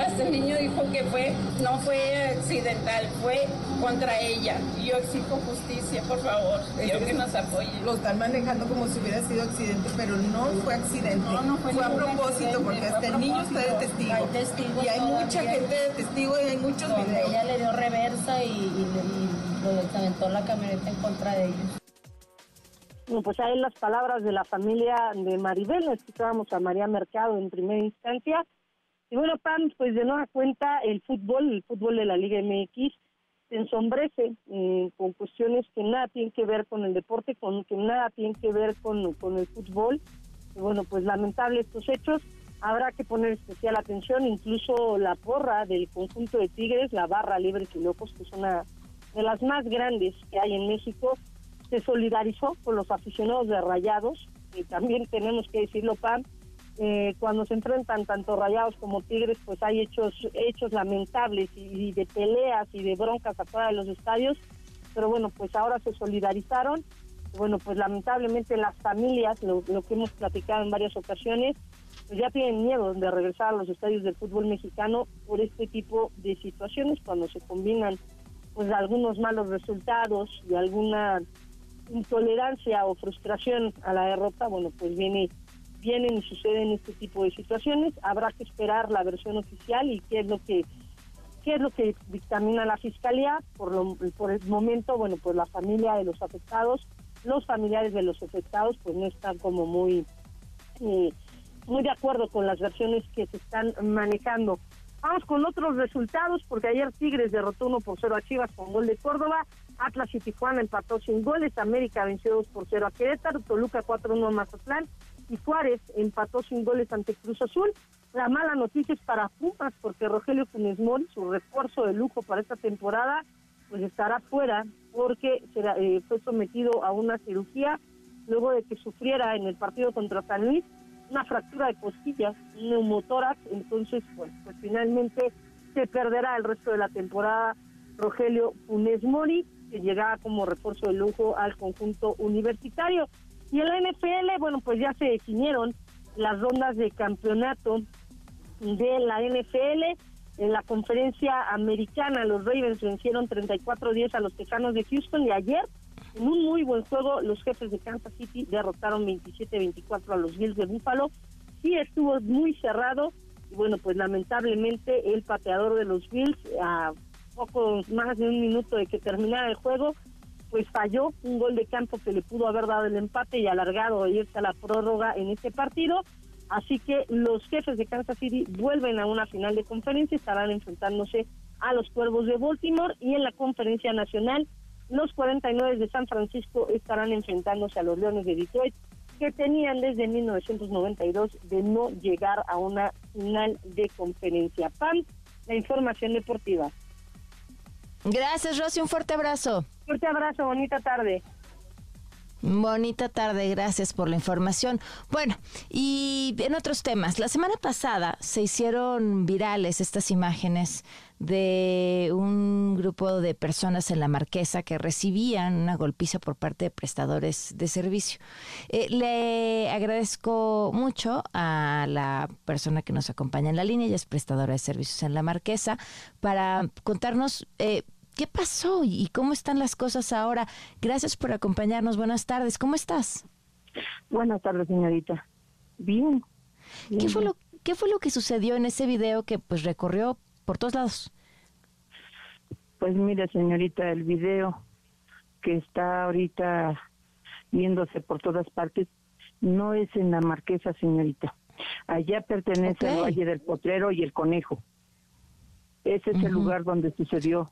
hasta el niño dijo que fue, no fue accidental, fue contra ella. Yo exijo justicia, por favor. Quiero que nos apoyen. Lo están manejando como si hubiera sido accidente, pero no fue accidente. No, no fue, a propósito, porque hasta el niño está de testigo. Hay testigos. Y hay mucha gente de testigo y hay muchos videos. Ella le dio reversa y, y, y, aventó la camioneta en contra de ellos. Bueno, pues ahí las palabras de la familia de Maribel, escuchábamos a María Mercado en primera instancia, y bueno, Pam, pues de nueva cuenta el fútbol, el fútbol de la Liga MX, se ensombrece eh, con cuestiones que nada tienen que ver con el deporte, con que nada tienen que ver con, con el fútbol. Y bueno, pues lamentable estos hechos. Habrá que poner especial atención, incluso la porra del conjunto de Tigres, la barra Libres y Locos, que es una de las más grandes que hay en México, se solidarizó con los aficionados de Rayados. Y también tenemos que decirlo, Pam, eh, cuando se enfrentan tanto Rayados como Tigres, pues hay hechos hechos lamentables y, de peleas y de broncas afuera de los estadios, pero bueno, pues ahora se solidarizaron. Bueno, pues lamentablemente las familias, lo, que hemos platicado en varias ocasiones, pues ya tienen miedo de regresar a los estadios del fútbol mexicano por este tipo de situaciones, cuando se combinan pues algunos malos resultados y alguna intolerancia o frustración a la derrota, bueno, pues viene vienen y suceden este tipo de situaciones. Habrá que esperar la versión oficial y qué es lo que qué es lo que dictamina la fiscalía. Por, lo, por el momento, bueno, pues la familia de los afectados, los familiares de los afectados, pues no están como muy eh, muy de acuerdo con las versiones que se están manejando. Vamos con otros resultados, porque ayer Tigres derrotó 1 por 0 a Chivas con gol de Córdoba, Atlas y Tijuana empató sin goles, América venció 2 por 0 a Querétaro, Toluca 4-1 a Mazatlán, y Juárez empató sin goles ante Cruz Azul. La mala noticia es para Pumas porque Rogelio Funes Mori, su refuerzo de lujo para esta temporada, pues estará fuera porque será, eh, fue sometido a una cirugía luego de que sufriera en el partido contra San Luis una fractura de costillas, un entonces pues, pues finalmente se perderá el resto de la temporada Rogelio Funes Mori, que llegará como refuerzo de lujo al conjunto universitario. Y en la NFL, bueno, pues ya se definieron las rondas de campeonato de la NFL. En la conferencia americana, los Ravens vencieron 34-10 a los Tejanos de Houston y ayer, en un muy buen juego, los jefes de Kansas City derrotaron 27-24 a los Bills de Buffalo. Sí estuvo muy cerrado y bueno, pues lamentablemente el pateador de los Bills, a poco más de un minuto de que terminara el juego, pues falló un gol de campo que le pudo haber dado el empate y alargado e irse a la prórroga en este partido. Así que los jefes de Kansas City vuelven a una final de conferencia, estarán enfrentándose a los Cuervos de Baltimore y en la conferencia nacional los 49 de San Francisco estarán enfrentándose a los Leones de Detroit que tenían desde 1992 de no llegar a una final de conferencia. PAN, la información deportiva. Gracias, Rosy. Un fuerte abrazo. Fuerte abrazo. Bonita tarde. Bonita tarde, gracias por la información. Bueno, y en otros temas, la semana pasada se hicieron virales estas imágenes de un grupo de personas en la Marquesa que recibían una golpiza por parte de prestadores de servicio. Eh, le agradezco mucho a la persona que nos acompaña en la línea, ella es prestadora de servicios en la Marquesa, para contarnos eh, qué pasó y cómo están las cosas ahora. Gracias por acompañarnos. Buenas tardes. ¿Cómo estás? Buenas tardes, señorita. Bien. ¿Qué fue lo qué fue lo que sucedió en ese video que pues recorrió por todos lados? Pues mire, señorita, el video que está ahorita viéndose por todas partes no es en la Marquesa, señorita. Allá pertenece al Valle del Potrero y el Conejo. Ese es el lugar donde sucedió.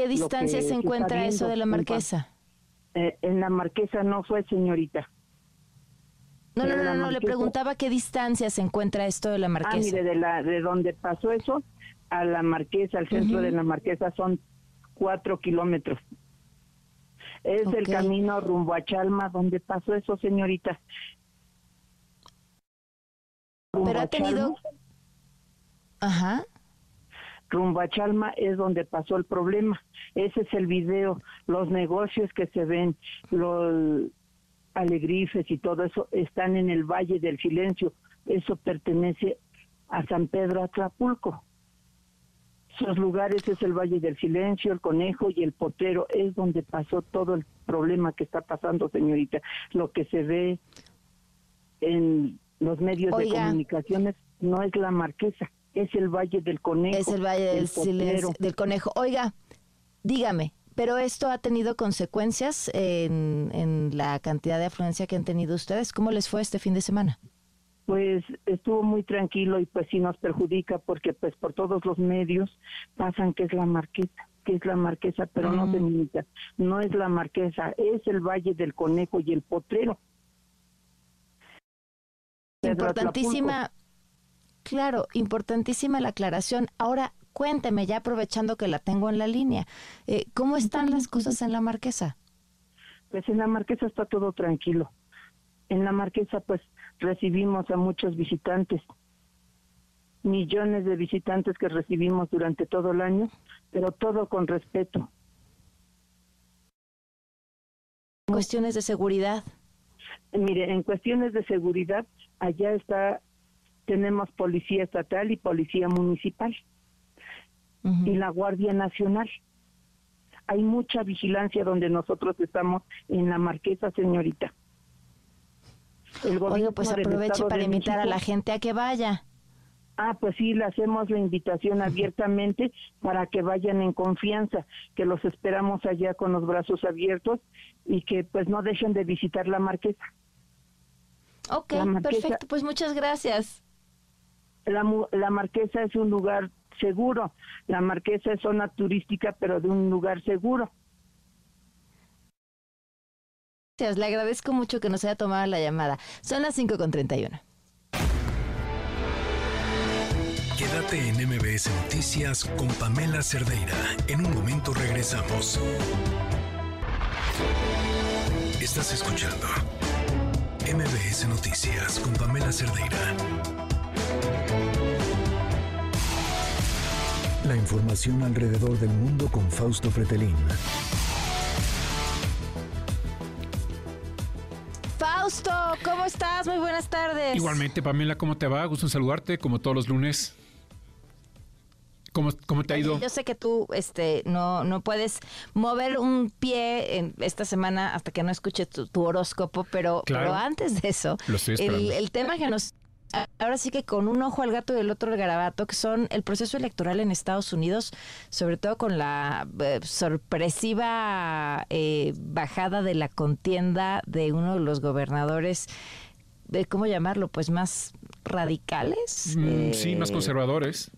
¿Qué distancia se encuentra eso de la Marquesa? Eh, en la Marquesa no fue, señorita. No, no, no, no, le preguntaba qué distancia se encuentra esto de la Marquesa. Ah, mire, de, la, de donde pasó eso a la Marquesa, al centro de la Marquesa, son cuatro kilómetros. Es el camino rumbo a Chalma, donde pasó eso, señorita. Pero ha tenido... Ajá. Rumbo a Chalma es donde pasó el problema. Ese es el video, los negocios que se ven, los alegrifes y todo eso están en el Valle del Silencio. Eso pertenece a San Pedro Atlapulco. Esos lugares es el Valle del Silencio, el Conejo y el Potero. Es donde pasó todo el problema que está pasando, señorita. Lo que se ve en los medios de comunicaciones no es la Marquesa, es el Valle del Conejo. Es el Valle del Silencio, del Conejo. Oiga, dígame, pero esto ha tenido consecuencias en, la cantidad de afluencia que han tenido ustedes. ¿Cómo les fue este fin de semana? Pues estuvo muy tranquilo y pues sí nos perjudica porque pues por todos los medios pasan que es la marquesa, que es la marquesa, pero no se mm. no es la marquesa, es el Valle del Conejo y el Potrero. Importantísima, claro, importantísima la aclaración. Ahora, Cuénteme, ya aprovechando que la tengo en la línea, eh, ¿cómo están las cosas en la Marquesa? Pues en la Marquesa está todo tranquilo. En la Marquesa pues recibimos a muchos visitantes, millones de visitantes que recibimos durante todo el año, pero todo con respeto. Cuestiones de seguridad. Mire, en cuestiones de seguridad, allá está, tenemos policía estatal y policía municipal y la Guardia Nacional. Hay mucha vigilancia donde nosotros estamos en la Marquesa, señorita. El pues aproveche para invitar a la gente a que vaya. Ah, pues sí, le hacemos la invitación abiertamente para que vayan en confianza, que los esperamos allá con los brazos abiertos y que pues no dejen de visitar la Marquesa. Ok, perfecto, pues muchas gracias. La, la Marquesa es un lugar seguro. La Marquesa es zona turística, pero de un lugar seguro. Gracias, le agradezco mucho que nos haya tomado la llamada. Son las 5.31. Quédate en MBS Noticias con Pamela Cerdeira. En un momento regresamos. Estás escuchando MBS Noticias con Pamela Cerdeira. La información alrededor del mundo con Fausto Fretelín. Fausto, ¿cómo estás? Muy buenas tardes. Igualmente, Pamela, ¿cómo te va? Gusto en saludarte, como todos los lunes. ¿Cómo, ¿Cómo, te ha ido? Yo sé que tú este, no, no puedes mover un pie en esta semana hasta que no escuche tu, horóscopo, pero, pero antes de eso, el, el, tema que nos ahora sí que con un ojo al gato y el otro al garabato, que son el proceso electoral en Estados Unidos, sobre todo con la eh, sorpresiva eh, bajada de la contienda de uno de los gobernadores, de cómo llamarlo, pues más radicales. Mm, sí, más eh, conservadores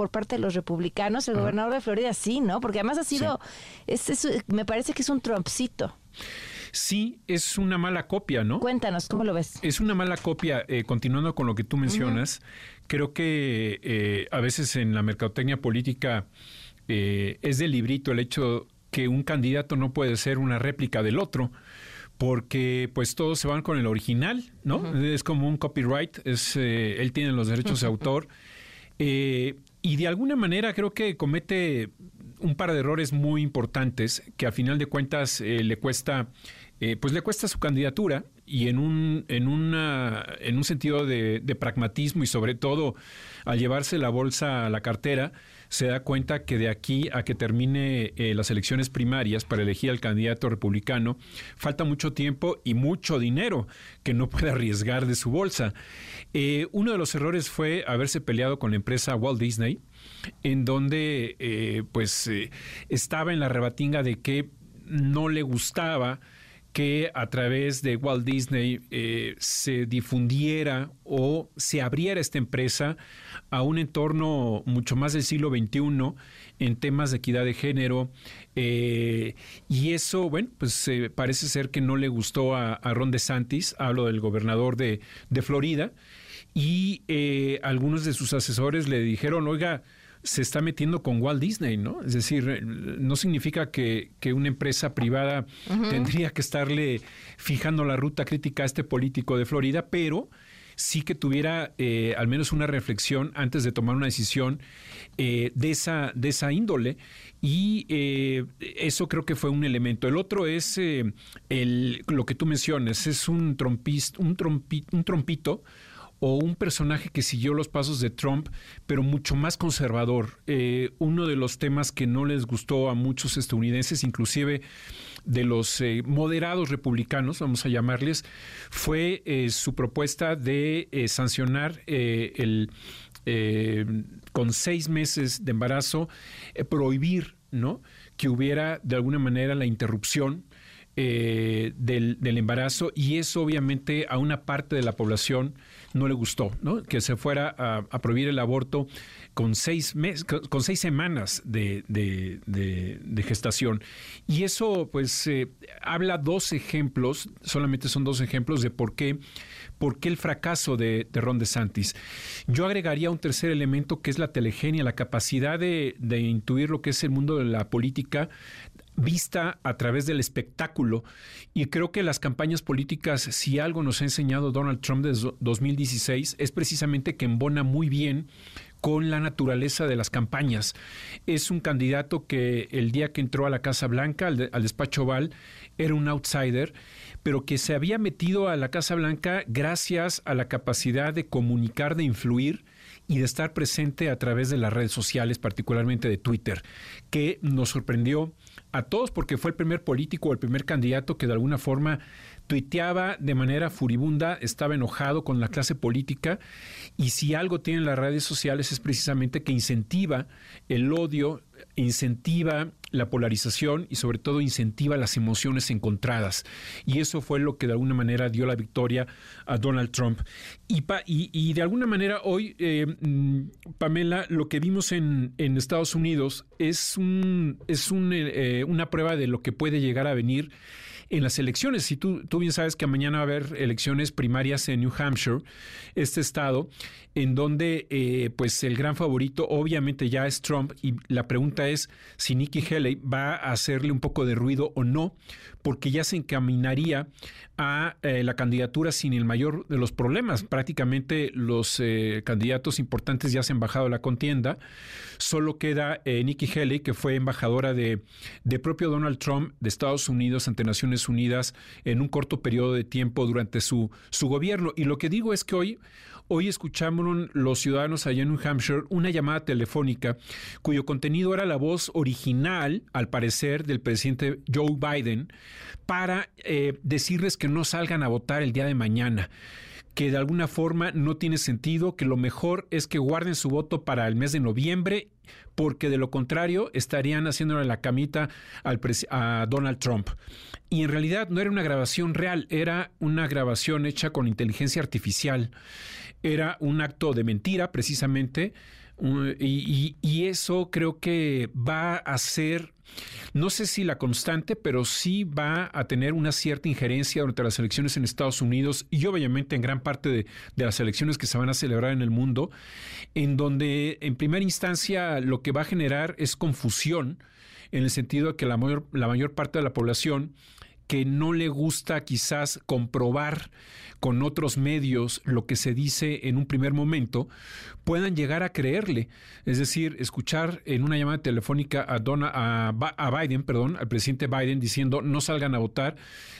por parte de los republicanos, el gobernador de Florida sí, ¿no? Porque además ha sido, me parece que es un trompcito. Sí, es una mala copia, ¿no? Cuéntanos, ¿cómo lo ves? Es una mala copia, eh, continuando con lo que tú mencionas, creo que eh, a veces en la mercadotecnia política eh, es de librito el hecho que un candidato no puede ser una réplica del otro porque pues todos se van con el original, ¿no? Es como un copyright, es él tiene los derechos de (laughs) autor. y de alguna manera creo que comete un par de errores muy importantes que a final de cuentas eh, le cuesta eh, pues le cuesta su candidatura y en un, en una, en un sentido de, pragmatismo y sobre todo al llevarse la bolsa a la cartera, se da cuenta que de aquí a que termine eh, las elecciones primarias para elegir al candidato republicano, falta mucho tiempo y mucho dinero que no puede arriesgar de su bolsa. Eh, uno de los errores fue haberse peleado con la empresa Walt Disney, en donde pues estaba en la rebatinga de que no le gustaba que a través de Walt Disney eh, se difundiera o se abriera esta empresa a un entorno mucho más del siglo XXI en temas de equidad de género. Eh, y eso, bueno, pues eh, parece ser que no le gustó a, Ron DeSantis, hablo del gobernador de, de Florida, y algunos de sus asesores le dijeron, oiga, se está metiendo con Walt Disney, ¿no? Es decir, eh, no significa que, una empresa privada tendría que estarle fijando la ruta crítica a este político de Florida, pero sí que tuviera eh, al menos una reflexión antes de tomar una decisión eh, de, esa, de esa índole. Y eso creo que fue un elemento. El otro es el, lo que tú mencionas, es un, trompist, un, un trompito o un personaje que siguió los pasos de Trump, pero mucho más conservador. Eh, uno de los temas que no les gustó a muchos estadounidenses, inclusive de los eh, moderados republicanos, vamos a llamarles, fue eh, su propuesta de sancionar el con seis meses de embarazo, prohibir ¿no? que hubiera de alguna manera la interrupción del, embarazo y eso obviamente a una parte de la población no le gustó, ¿no? Que se fuera a, prohibir el aborto con seis, meses, con seis semanas de, gestación. Y eso, pues, eh, habla dos ejemplos, solamente son dos ejemplos de por qué, por qué el fracaso de, de Ron DeSantis. Yo agregaría un tercer elemento que es la telegenia, la capacidad de, de intuir lo que es el mundo de la política vista a través del espectáculo. Y creo que las campañas políticas, si algo nos ha enseñado Donald Trump desde 2016, es precisamente que embona muy bien con la naturaleza de las campañas. Es un candidato que el día que entró a la Casa Blanca, al, al despacho Oval, era un outsider, pero que se había metido a la Casa Blanca gracias a la capacidad de comunicar, de influir y de estar presente a través de las redes sociales, particularmente de Twitter, que nos sorprendió a todos porque fue el primer político o el primer candidato que de alguna forma tuiteaba de manera furibunda, estaba enojado con la clase política. Y si algo tienen las redes sociales es precisamente que incentiva el odio, incentiva la polarización y sobre todo incentiva las emociones encontradas. Y eso fue lo que de alguna manera dio la victoria a Donald Trump. Y, y, de alguna manera hoy, eh, mm, Pamela, lo que vimos en, Estados Unidos es, un, es eh, una prueba de lo que puede llegar a venir en las elecciones. Si tú, tú bien sabes que mañana va a haber elecciones primarias en New Hampshire, este estado, en donde eh, pues el gran favorito obviamente ya es Trump y la pregunta es si Nikki Haley va a hacerle un poco de ruido o no, porque ya se encaminaría a eh, la candidatura sin el mayor de los problemas. Prácticamente los eh, candidatos importantes ya se han bajado la contienda. Solo queda Nikki Haley, que fue embajadora de, de propio Donald Trump de Estados Unidos ante Naciones Unidas en un corto periodo de tiempo durante su, su gobierno. Y lo que digo es que hoy Hoy escucharon los ciudadanos allá en New Hampshire una llamada telefónica cuyo contenido era la voz original, al parecer, del presidente Joe Biden para eh, decirles que no salgan a votar el día de mañana que de alguna forma no tiene sentido, que lo mejor es que guarden su voto para el mes de noviembre, porque de lo contrario estarían haciéndole la camita al a Donald Trump. Y en realidad no era una grabación real, era una grabación hecha con inteligencia artificial era un acto de mentira, precisamente, y, eso creo que va a ser, no sé si la constante, pero sí va a tener una cierta injerencia durante las elecciones en Estados Unidos y obviamente en gran parte de, las elecciones que se van a celebrar en el mundo, en donde en primera instancia lo que va a generar es confusión, en el sentido de que la mayor, la mayor parte de la población que no le gusta quizás comprobar con otros medios lo que se dice en un primer momento, puedan llegar a creerle. Es decir, escuchar en una llamada telefónica a, Donna, a, Biden, perdón, al presidente Biden diciendo no salgan a votar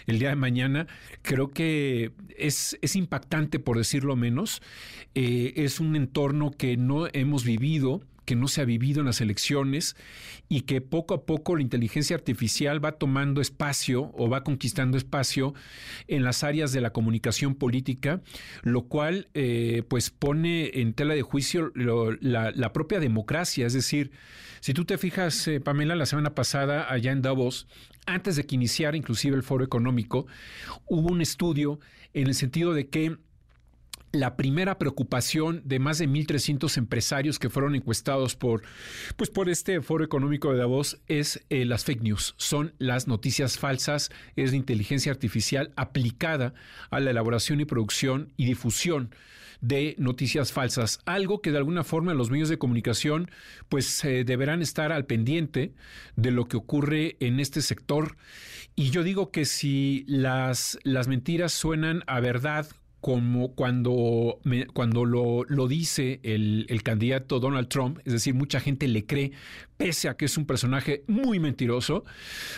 el día de mañana, creo que es, es impactante por decirlo menos. Eh, es un entorno que no hemos vivido que no se ha vivido en las elecciones y que poco a poco la inteligencia artificial va tomando espacio o va conquistando espacio en las áreas de la comunicación política, lo cual eh, pues pone en tela de juicio la, propia democracia. Es decir, si tú te fijas, eh, Pamela, la semana pasada allá en Davos, antes de que iniciara inclusive el foro económico, hubo un estudio en el sentido de que la primera preocupación de más de 1.300 empresarios que fueron encuestados por, pues por este foro económico de Davos es eh, las fake news, son las noticias falsas, es la inteligencia artificial aplicada a la elaboración y producción y difusión de noticias falsas, algo que de alguna forma los medios de comunicación pues eh, deberán estar al pendiente de lo que ocurre en este sector. Y yo digo que si las, las mentiras suenan a verdad como cuando, cuando lo, lo dice el, el, candidato Donald Trump, es decir, mucha gente le cree, pese a que es un personaje muy mentiroso,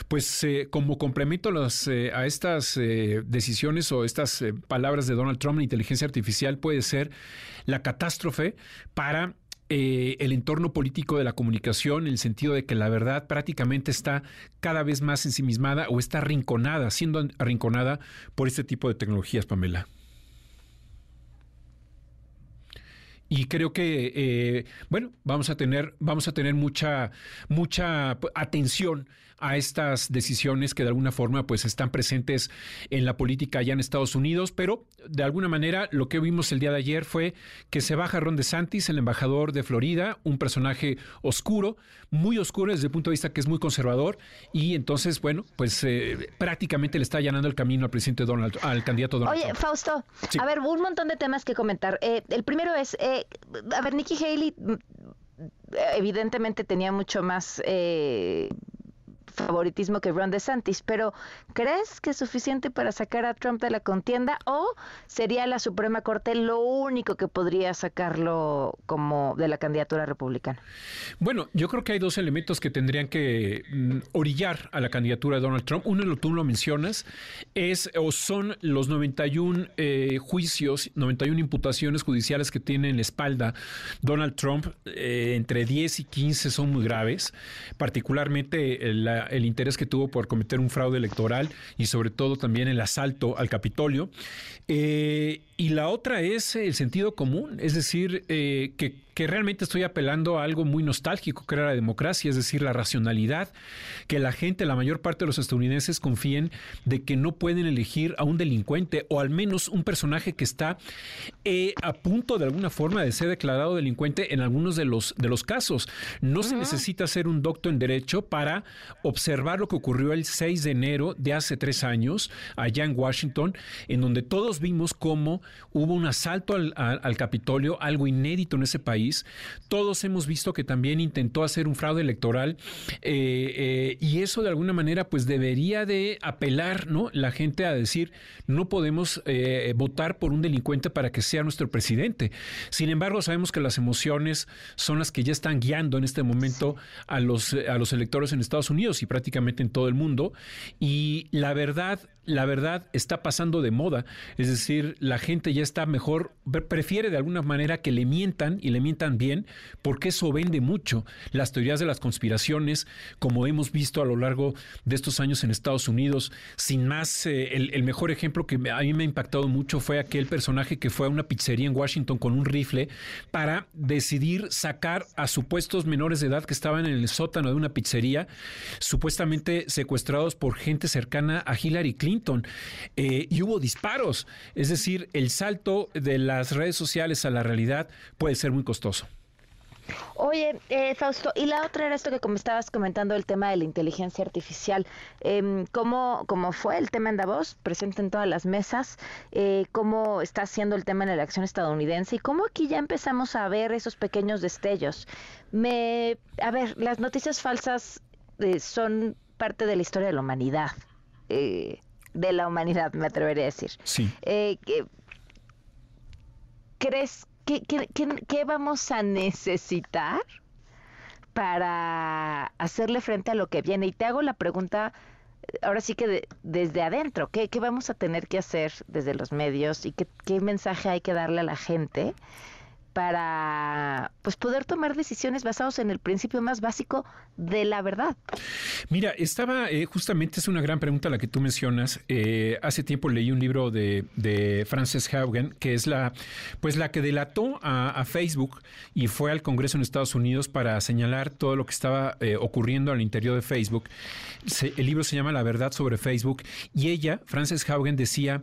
pues eh, como complemento a, eh, a estas eh, decisiones o estas palabras de Donald Trump, la inteligencia artificial puede ser la catástrofe para el entorno político de la comunicación, en el sentido de que la verdad prácticamente está cada vez más ensimismada o está arrinconada, siendo arrinconada por este tipo de tecnologías, Pamela. Y creo que eh, bueno vamos a tener vamos a tener mucha mucha atención a estas decisiones que de alguna forma pues están presentes en la política allá en Estados Unidos, pero de alguna manera lo que vimos el día de ayer fue que se baja Ron DeSantis, el embajador de Florida, un personaje oscuro, muy oscuro desde el punto de vista que es muy conservador y entonces, bueno, pues eh, prácticamente le está allanando el camino al presidente Donald, al candidato Donald Oye, Fausto, a ver, un montón de temas que comentar. Eh, el primero es, eh, a ver, Nikki Haley mm, evidentemente tenía mucho más eh, favoritismo que Ron DeSantis, pero ¿crees que es suficiente para sacar a Trump de la contienda o sería la Suprema Corte lo único que podría sacarlo como de la candidatura republicana? Bueno, yo creo que hay dos elementos que tendrían que mm, orillar a la candidatura de Donald Trump. Uno, tú lo mencionas, es o son los 91 eh, juicios, 91 imputaciones judiciales que tiene en la espalda Donald Trump, eh, entre 10 y 15 son muy graves, particularmente la el interés que tuvo por cometer un fraude electoral y sobre todo también el asalto al Capitolio. Eh, y la otra es el sentido común, es decir, eh, que, realmente estoy apelando a algo muy nostálgico, que era la democracia, es decir, la racionalidad, que la gente, la mayor parte de los estadounidenses confíen de que no pueden elegir a un delincuente o al menos un personaje que está eh, a punto de alguna forma de ser declarado delincuente en algunos de los, de los casos. No se necesita ser un doctor en derecho para observar lo que ocurrió el 6 de enero de hace tres años allá en Washington, en donde todos vimos cómo hubo un asalto al, Capitolio, algo inédito en ese país. Todos hemos visto que también intentó hacer un fraude electoral eh, eh, y eso de alguna manera pues debería de apelar, ¿no? La gente a decir, no podemos eh, votar por un delincuente para que sea nuestro presidente. Sin embargo, sabemos que las emociones son las que ya están guiando en este momento a los, a los electores en Estados Unidos y prácticamente en todo el mundo. Y la verdad, la verdad está pasando de moda. Es decir, la gente ya está mejor, prefiere de alguna manera que le mientan y le mientan bien, porque eso vende mucho. Las teorías de las conspiraciones, como hemos visto a lo largo de estos años en Estados Unidos, sin más, eh, el, mejor ejemplo que a mí me ha impactado mucho fue aquel personaje que fue a una pizzería en Washington con un rifle para decidir sacar a supuestos menores de edad que estaban en el sótano de una pizzería, supuestamente secuestrados por gente cercana a Hillary Clinton. Eh, y hubo disparos. Es decir, el salto de las redes sociales a la realidad puede ser muy costoso. Oye, eh, Fausto, y la otra era esto que como estabas comentando, el tema de la inteligencia artificial. Eh, ¿cómo, ¿cómo, fue el tema en Davos? Presente en todas las mesas. Eh, ¿Cómo está siendo el tema en la elección estadounidense? ¿Y cómo aquí ya empezamos a ver esos pequeños destellos? Me, a ver, las noticias falsas eh, son parte de la historia de la humanidad. De la humanidad, me atrevería a decir. Sí. Eh, ¿Crees que, que, vamos a necesitar para hacerle frente a lo que viene? Y te hago la pregunta ahora sí que desde adentro, ¿qué, ¿qué, vamos a tener que hacer desde los medios y qué, qué mensaje hay que darle a la gente para pues poder tomar decisiones basadas en el principio más básico de la verdad. Mira, estaba eh, justamente es una gran pregunta la que tú mencionas. Eh, hace tiempo leí un libro de, de, Frances Haugen que es la pues la que delató a, Facebook y fue al Congreso en Estados Unidos para señalar todo lo que estaba eh, ocurriendo al interior de Facebook. el libro se llama La verdad sobre Facebook y ella, Frances Haugen, decía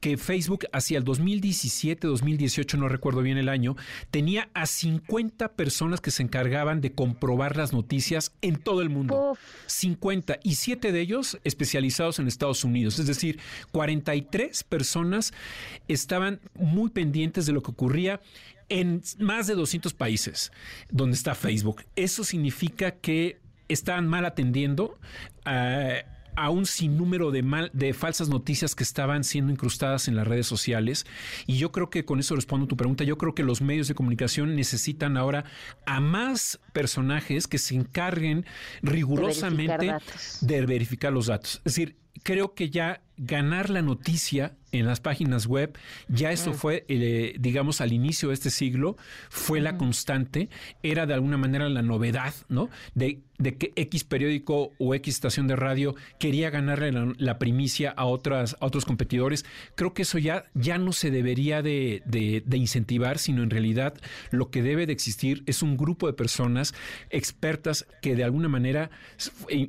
que Facebook hacia el 2017, 2018, no recuerdo bien el año, tenía a 50 personas que se encargaban de comprobar las noticias en todo el mundo. 50 y 7 de ellos especializados en Estados Unidos. Es decir, 43 personas estaban muy pendientes de lo que ocurría en más de 200 países donde está Facebook. Eso significa que estaban mal atendiendo. a a un sinnúmero de, mal, de falsas noticias que estaban siendo incrustadas en las redes sociales. Y yo creo que con eso respondo a tu pregunta. Yo creo que los medios de comunicación necesitan ahora a más personajes que se encarguen rigurosamente de verificar los datos. Es decir, creo que ya ganar la noticia en las páginas web, ya eso mm. fue, eh, digamos, al inicio de este siglo, fue la constante, era de alguna manera la novedad, ¿no? De, de que X periódico o X estación de radio quería ganarle la, primicia a, otras, a otros competidores. Creo que eso ya, ya no se debería de, de, incentivar, sino en realidad lo que debe de existir es un grupo de personas expertas que de alguna manera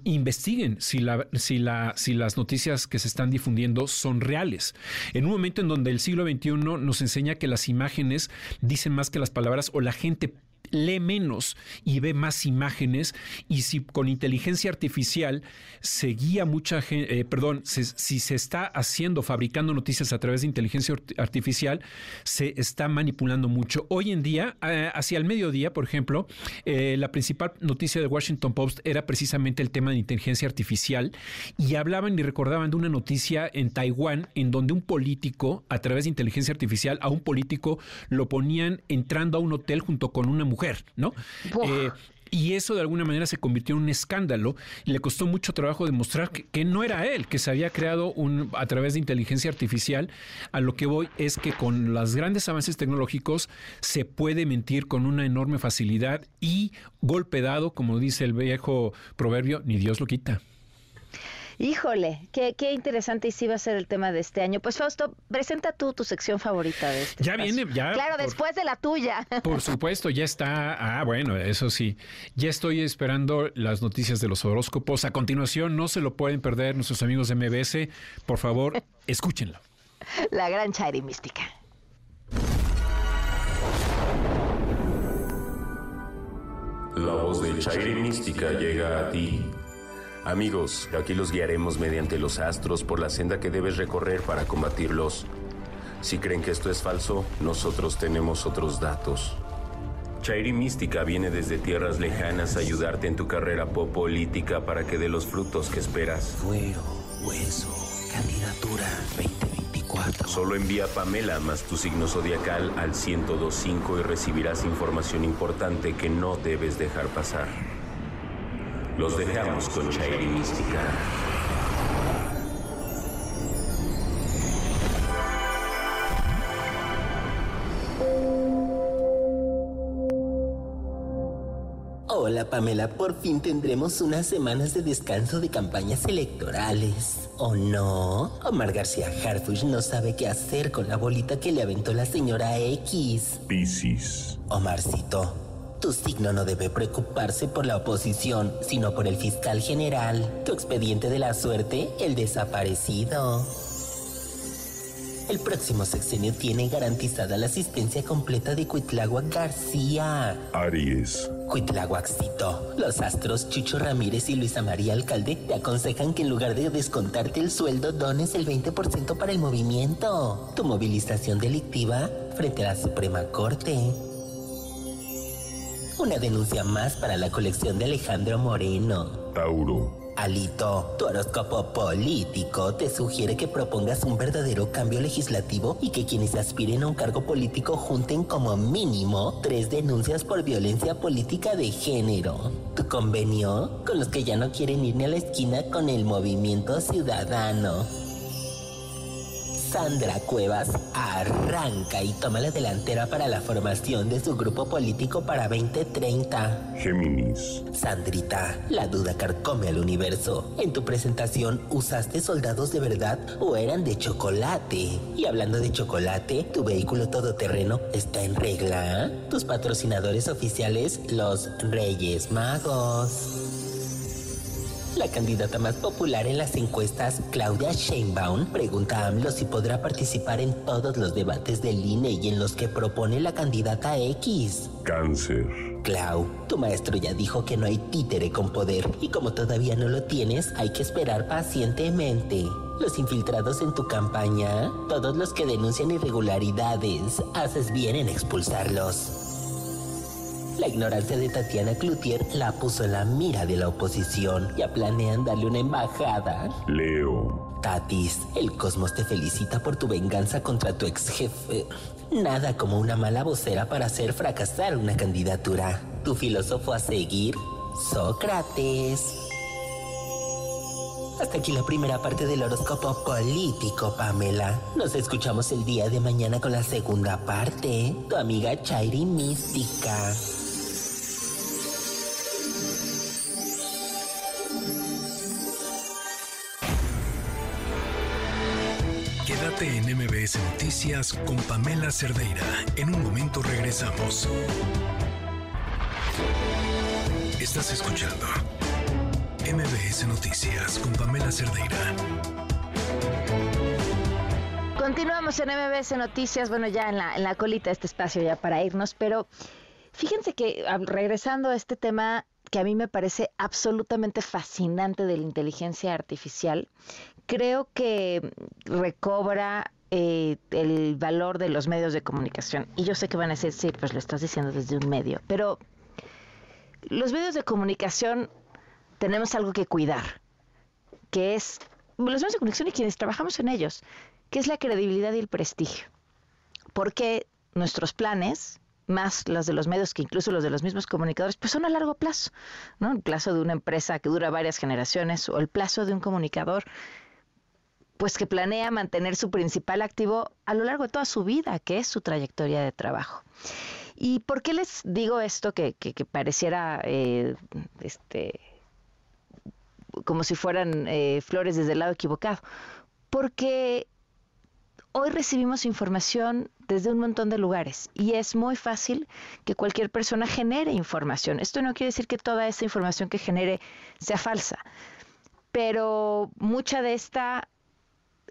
investiguen si, la, si, la, si las noticias que se están difundiendo son reales. En un momento en donde el siglo XXI nos enseña que las imágenes dicen más que las palabras o la gente lee menos y ve más imágenes y si con inteligencia artificial se guía mucha gente, eh, perdón, si se está haciendo, fabricando noticias a través de inteligencia artificial, se está manipulando mucho. Hoy en día, eh, hacia el mediodía, por ejemplo, eh, la principal noticia de Washington Post era precisamente el tema de inteligencia artificial y hablaban y recordaban de una noticia en Taiwán en donde un político, a través de inteligencia artificial, a un político lo ponían entrando a un hotel junto con una mujer ¿no? Eh, y eso de alguna manera se convirtió en un escándalo y le costó mucho trabajo demostrar que, no era él, que se había creado un, a través de inteligencia artificial. A lo que voy es que con los grandes avances tecnológicos se puede mentir con una enorme facilidad y golpe dado, como dice el viejo proverbio, ni Dios lo quita. Híjole, qué, qué interesante y sí va a ser el tema de este año. Pues Fausto, presenta tú tu sección favorita de este. Ya viene, ya. Claro, después de la tuya. Por supuesto, ya está. Ah, bueno, eso sí. Ya estoy esperando las noticias de los horóscopos. A continuación, no se lo pueden perder nuestros amigos de MBS. Por favor, (laughs) escúchenlo. La gran Chairi Mística. La voz de Chairi Mística llega a ti Amigos, aquí los guiaremos mediante los astros por la senda que debes recorrer para combatirlos. Si creen que esto es falso, nosotros tenemos otros datos. Chairi Mística viene desde tierras lejanas a ayudarte en tu carrera política para que dé los frutos que esperas. Fuero, hueso, candidatura 2024. Solo envía Pamela más tu signo zodiacal al 1025 y recibirás información importante que no debes dejar pasar. Los dejamos con Chairi Mística. Hola Pamela, por fin tendremos unas semanas de descanso de campañas electorales. ¿O no? Omar García Harfush no sabe qué hacer con la bolita que le aventó la señora X. Piscis. Omarcito, tu signo no debe preocuparse por la oposición, sino por el fiscal general. Tu expediente de la suerte, el desaparecido. El próximo sexenio tiene garantizada la asistencia completa de Cuitláhuac García. Aries. Cuitláhuacito. Los astros Chucho Ramírez y Luisa María Alcalde te aconsejan que en lugar de descontarte el sueldo, dones el 20% para el movimiento. Tu movilización delictiva frente a la Suprema Corte. Una denuncia más para la colección de Alejandro Moreno. Tauro. Alito, tu horóscopo político te sugiere que propongas un verdadero cambio legislativo y que quienes aspiren a un cargo político junten como mínimo tres denuncias por violencia política de género. ¿Tu convenio? Con los que ya no quieren ir ni a la esquina con el movimiento ciudadano. Sandra Cuevas arranca y toma la delantera para la formación de su grupo político para 2030. Géminis. Sandrita, la duda carcome al universo. En tu presentación, ¿usaste soldados de verdad o eran de chocolate? Y hablando de chocolate, tu vehículo todoterreno está en regla. Tus patrocinadores oficiales, los Reyes Magos. La candidata más popular en las encuestas, Claudia Sheinbaum, pregunta a AMLO si podrá participar en todos los debates del INE y en los que propone la candidata X. Cáncer. Clau, tu maestro ya dijo que no hay títere con poder y como todavía no lo tienes, hay que esperar pacientemente. Los infiltrados en tu campaña, todos los que denuncian irregularidades, haces bien en expulsarlos. La ignorancia de Tatiana Cloutier la puso en la mira de la oposición. Ya planean darle una embajada. Leo. Tatis, el cosmos te felicita por tu venganza contra tu ex jefe. Nada como una mala vocera para hacer fracasar una candidatura. Tu filósofo a seguir, Sócrates. Hasta aquí la primera parte del horóscopo político, Pamela. Nos escuchamos el día de mañana con la segunda parte. Tu amiga Chairi Mística. Quédate en MBS Noticias con Pamela Cerdeira. En un momento regresamos. Estás escuchando MBS Noticias con Pamela Cerdeira. Continuamos en MBS Noticias, bueno, ya en la, colita este espacio ya para irnos, pero fíjense que ah, regresando a este tema que a mí me parece absolutamente fascinante de la inteligencia artificial, creo que recobra eh, el valor de los medios de comunicación. Y yo sé que van a decir, sí, pues lo estás diciendo desde un medio, pero los medios de comunicación tenemos algo que cuidar, que es los medios de comunicación y quienes trabajamos en ellos, que es la credibilidad y el prestigio. Porque nuestros planes, más los de los medios que incluso los de los mismos comunicadores, pues son a largo plazo, ¿no? El plazo de una empresa que dura varias generaciones o el plazo de un comunicador pues que planea mantener su principal activo a lo largo de toda su vida, que es su trayectoria de trabajo. ¿Y por qué les digo esto que, que, que pareciera eh, este, como si fueran eh, flores desde el lado equivocado? Porque hoy recibimos información desde un montón de lugares y es muy fácil que cualquier persona genere información. Esto no quiere decir que toda esa información que genere sea falsa, pero mucha de esta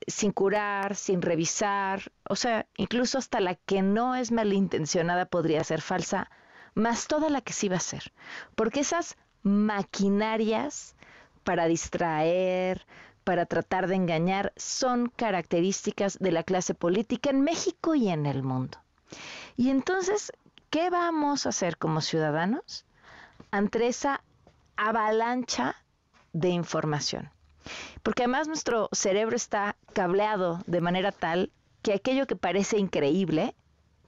sin curar, sin revisar, o sea, incluso hasta la que no es malintencionada podría ser falsa, más toda la que sí va a ser. Porque esas maquinarias para distraer, para tratar de engañar, son características de la clase política en México y en el mundo. Y entonces, ¿qué vamos a hacer como ciudadanos ante esa avalancha de información? Porque además nuestro cerebro está cableado de manera tal que aquello que parece increíble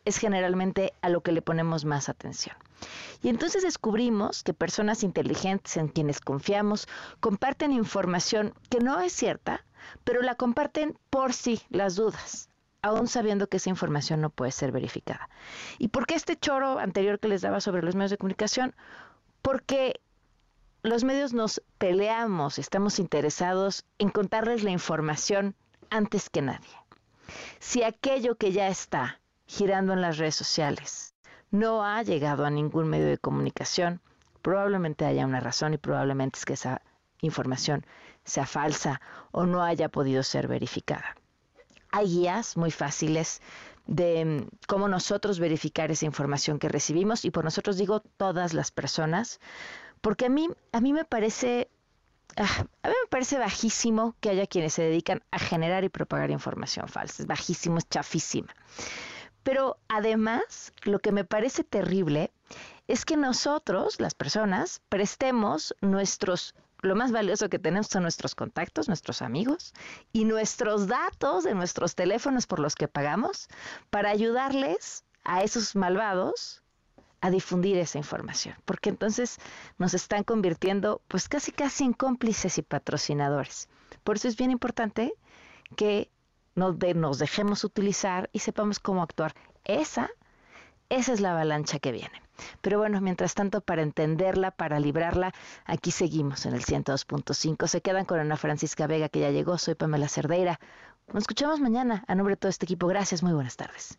es generalmente a lo que le ponemos más atención. Y entonces descubrimos que personas inteligentes en quienes confiamos comparten información que no es cierta, pero la comparten por sí las dudas, aún sabiendo que esa información no puede ser verificada. ¿Y por qué este choro anterior que les daba sobre los medios de comunicación? Porque los medios nos peleamos, estamos interesados en contarles la información antes que nadie. Si aquello que ya está girando en las redes sociales no ha llegado a ningún medio de comunicación, probablemente haya una razón y probablemente es que esa información sea falsa o no haya podido ser verificada. Hay guías muy fáciles de mm, cómo nosotros verificar esa información que recibimos y por nosotros digo todas las personas porque a mí, a mí me parece, ah, a mí me parece bajísimo que haya quienes se dedican a generar y propagar información falsa. Es bajísimo, es chafísima. Pero además, lo que me parece terrible es que nosotros, las personas, prestemos nuestros lo más valioso que tenemos son nuestros contactos, nuestros amigos y nuestros datos de nuestros teléfonos por los que pagamos para ayudarles a esos malvados a difundir esa información, porque entonces nos están convirtiendo pues casi casi en cómplices y patrocinadores. Por eso es bien importante que nos, nos dejemos utilizar y sepamos cómo actuar. Esa, esa es la avalancha que viene. Pero bueno, mientras tanto, para entenderla, para librarla, aquí seguimos en el 102.5. Se quedan con Ana Francisca Vega, que ya llegó. Soy Pamela Cerdeira. Nos escuchamos mañana. A nombre de todo este equipo, gracias. Muy buenas tardes.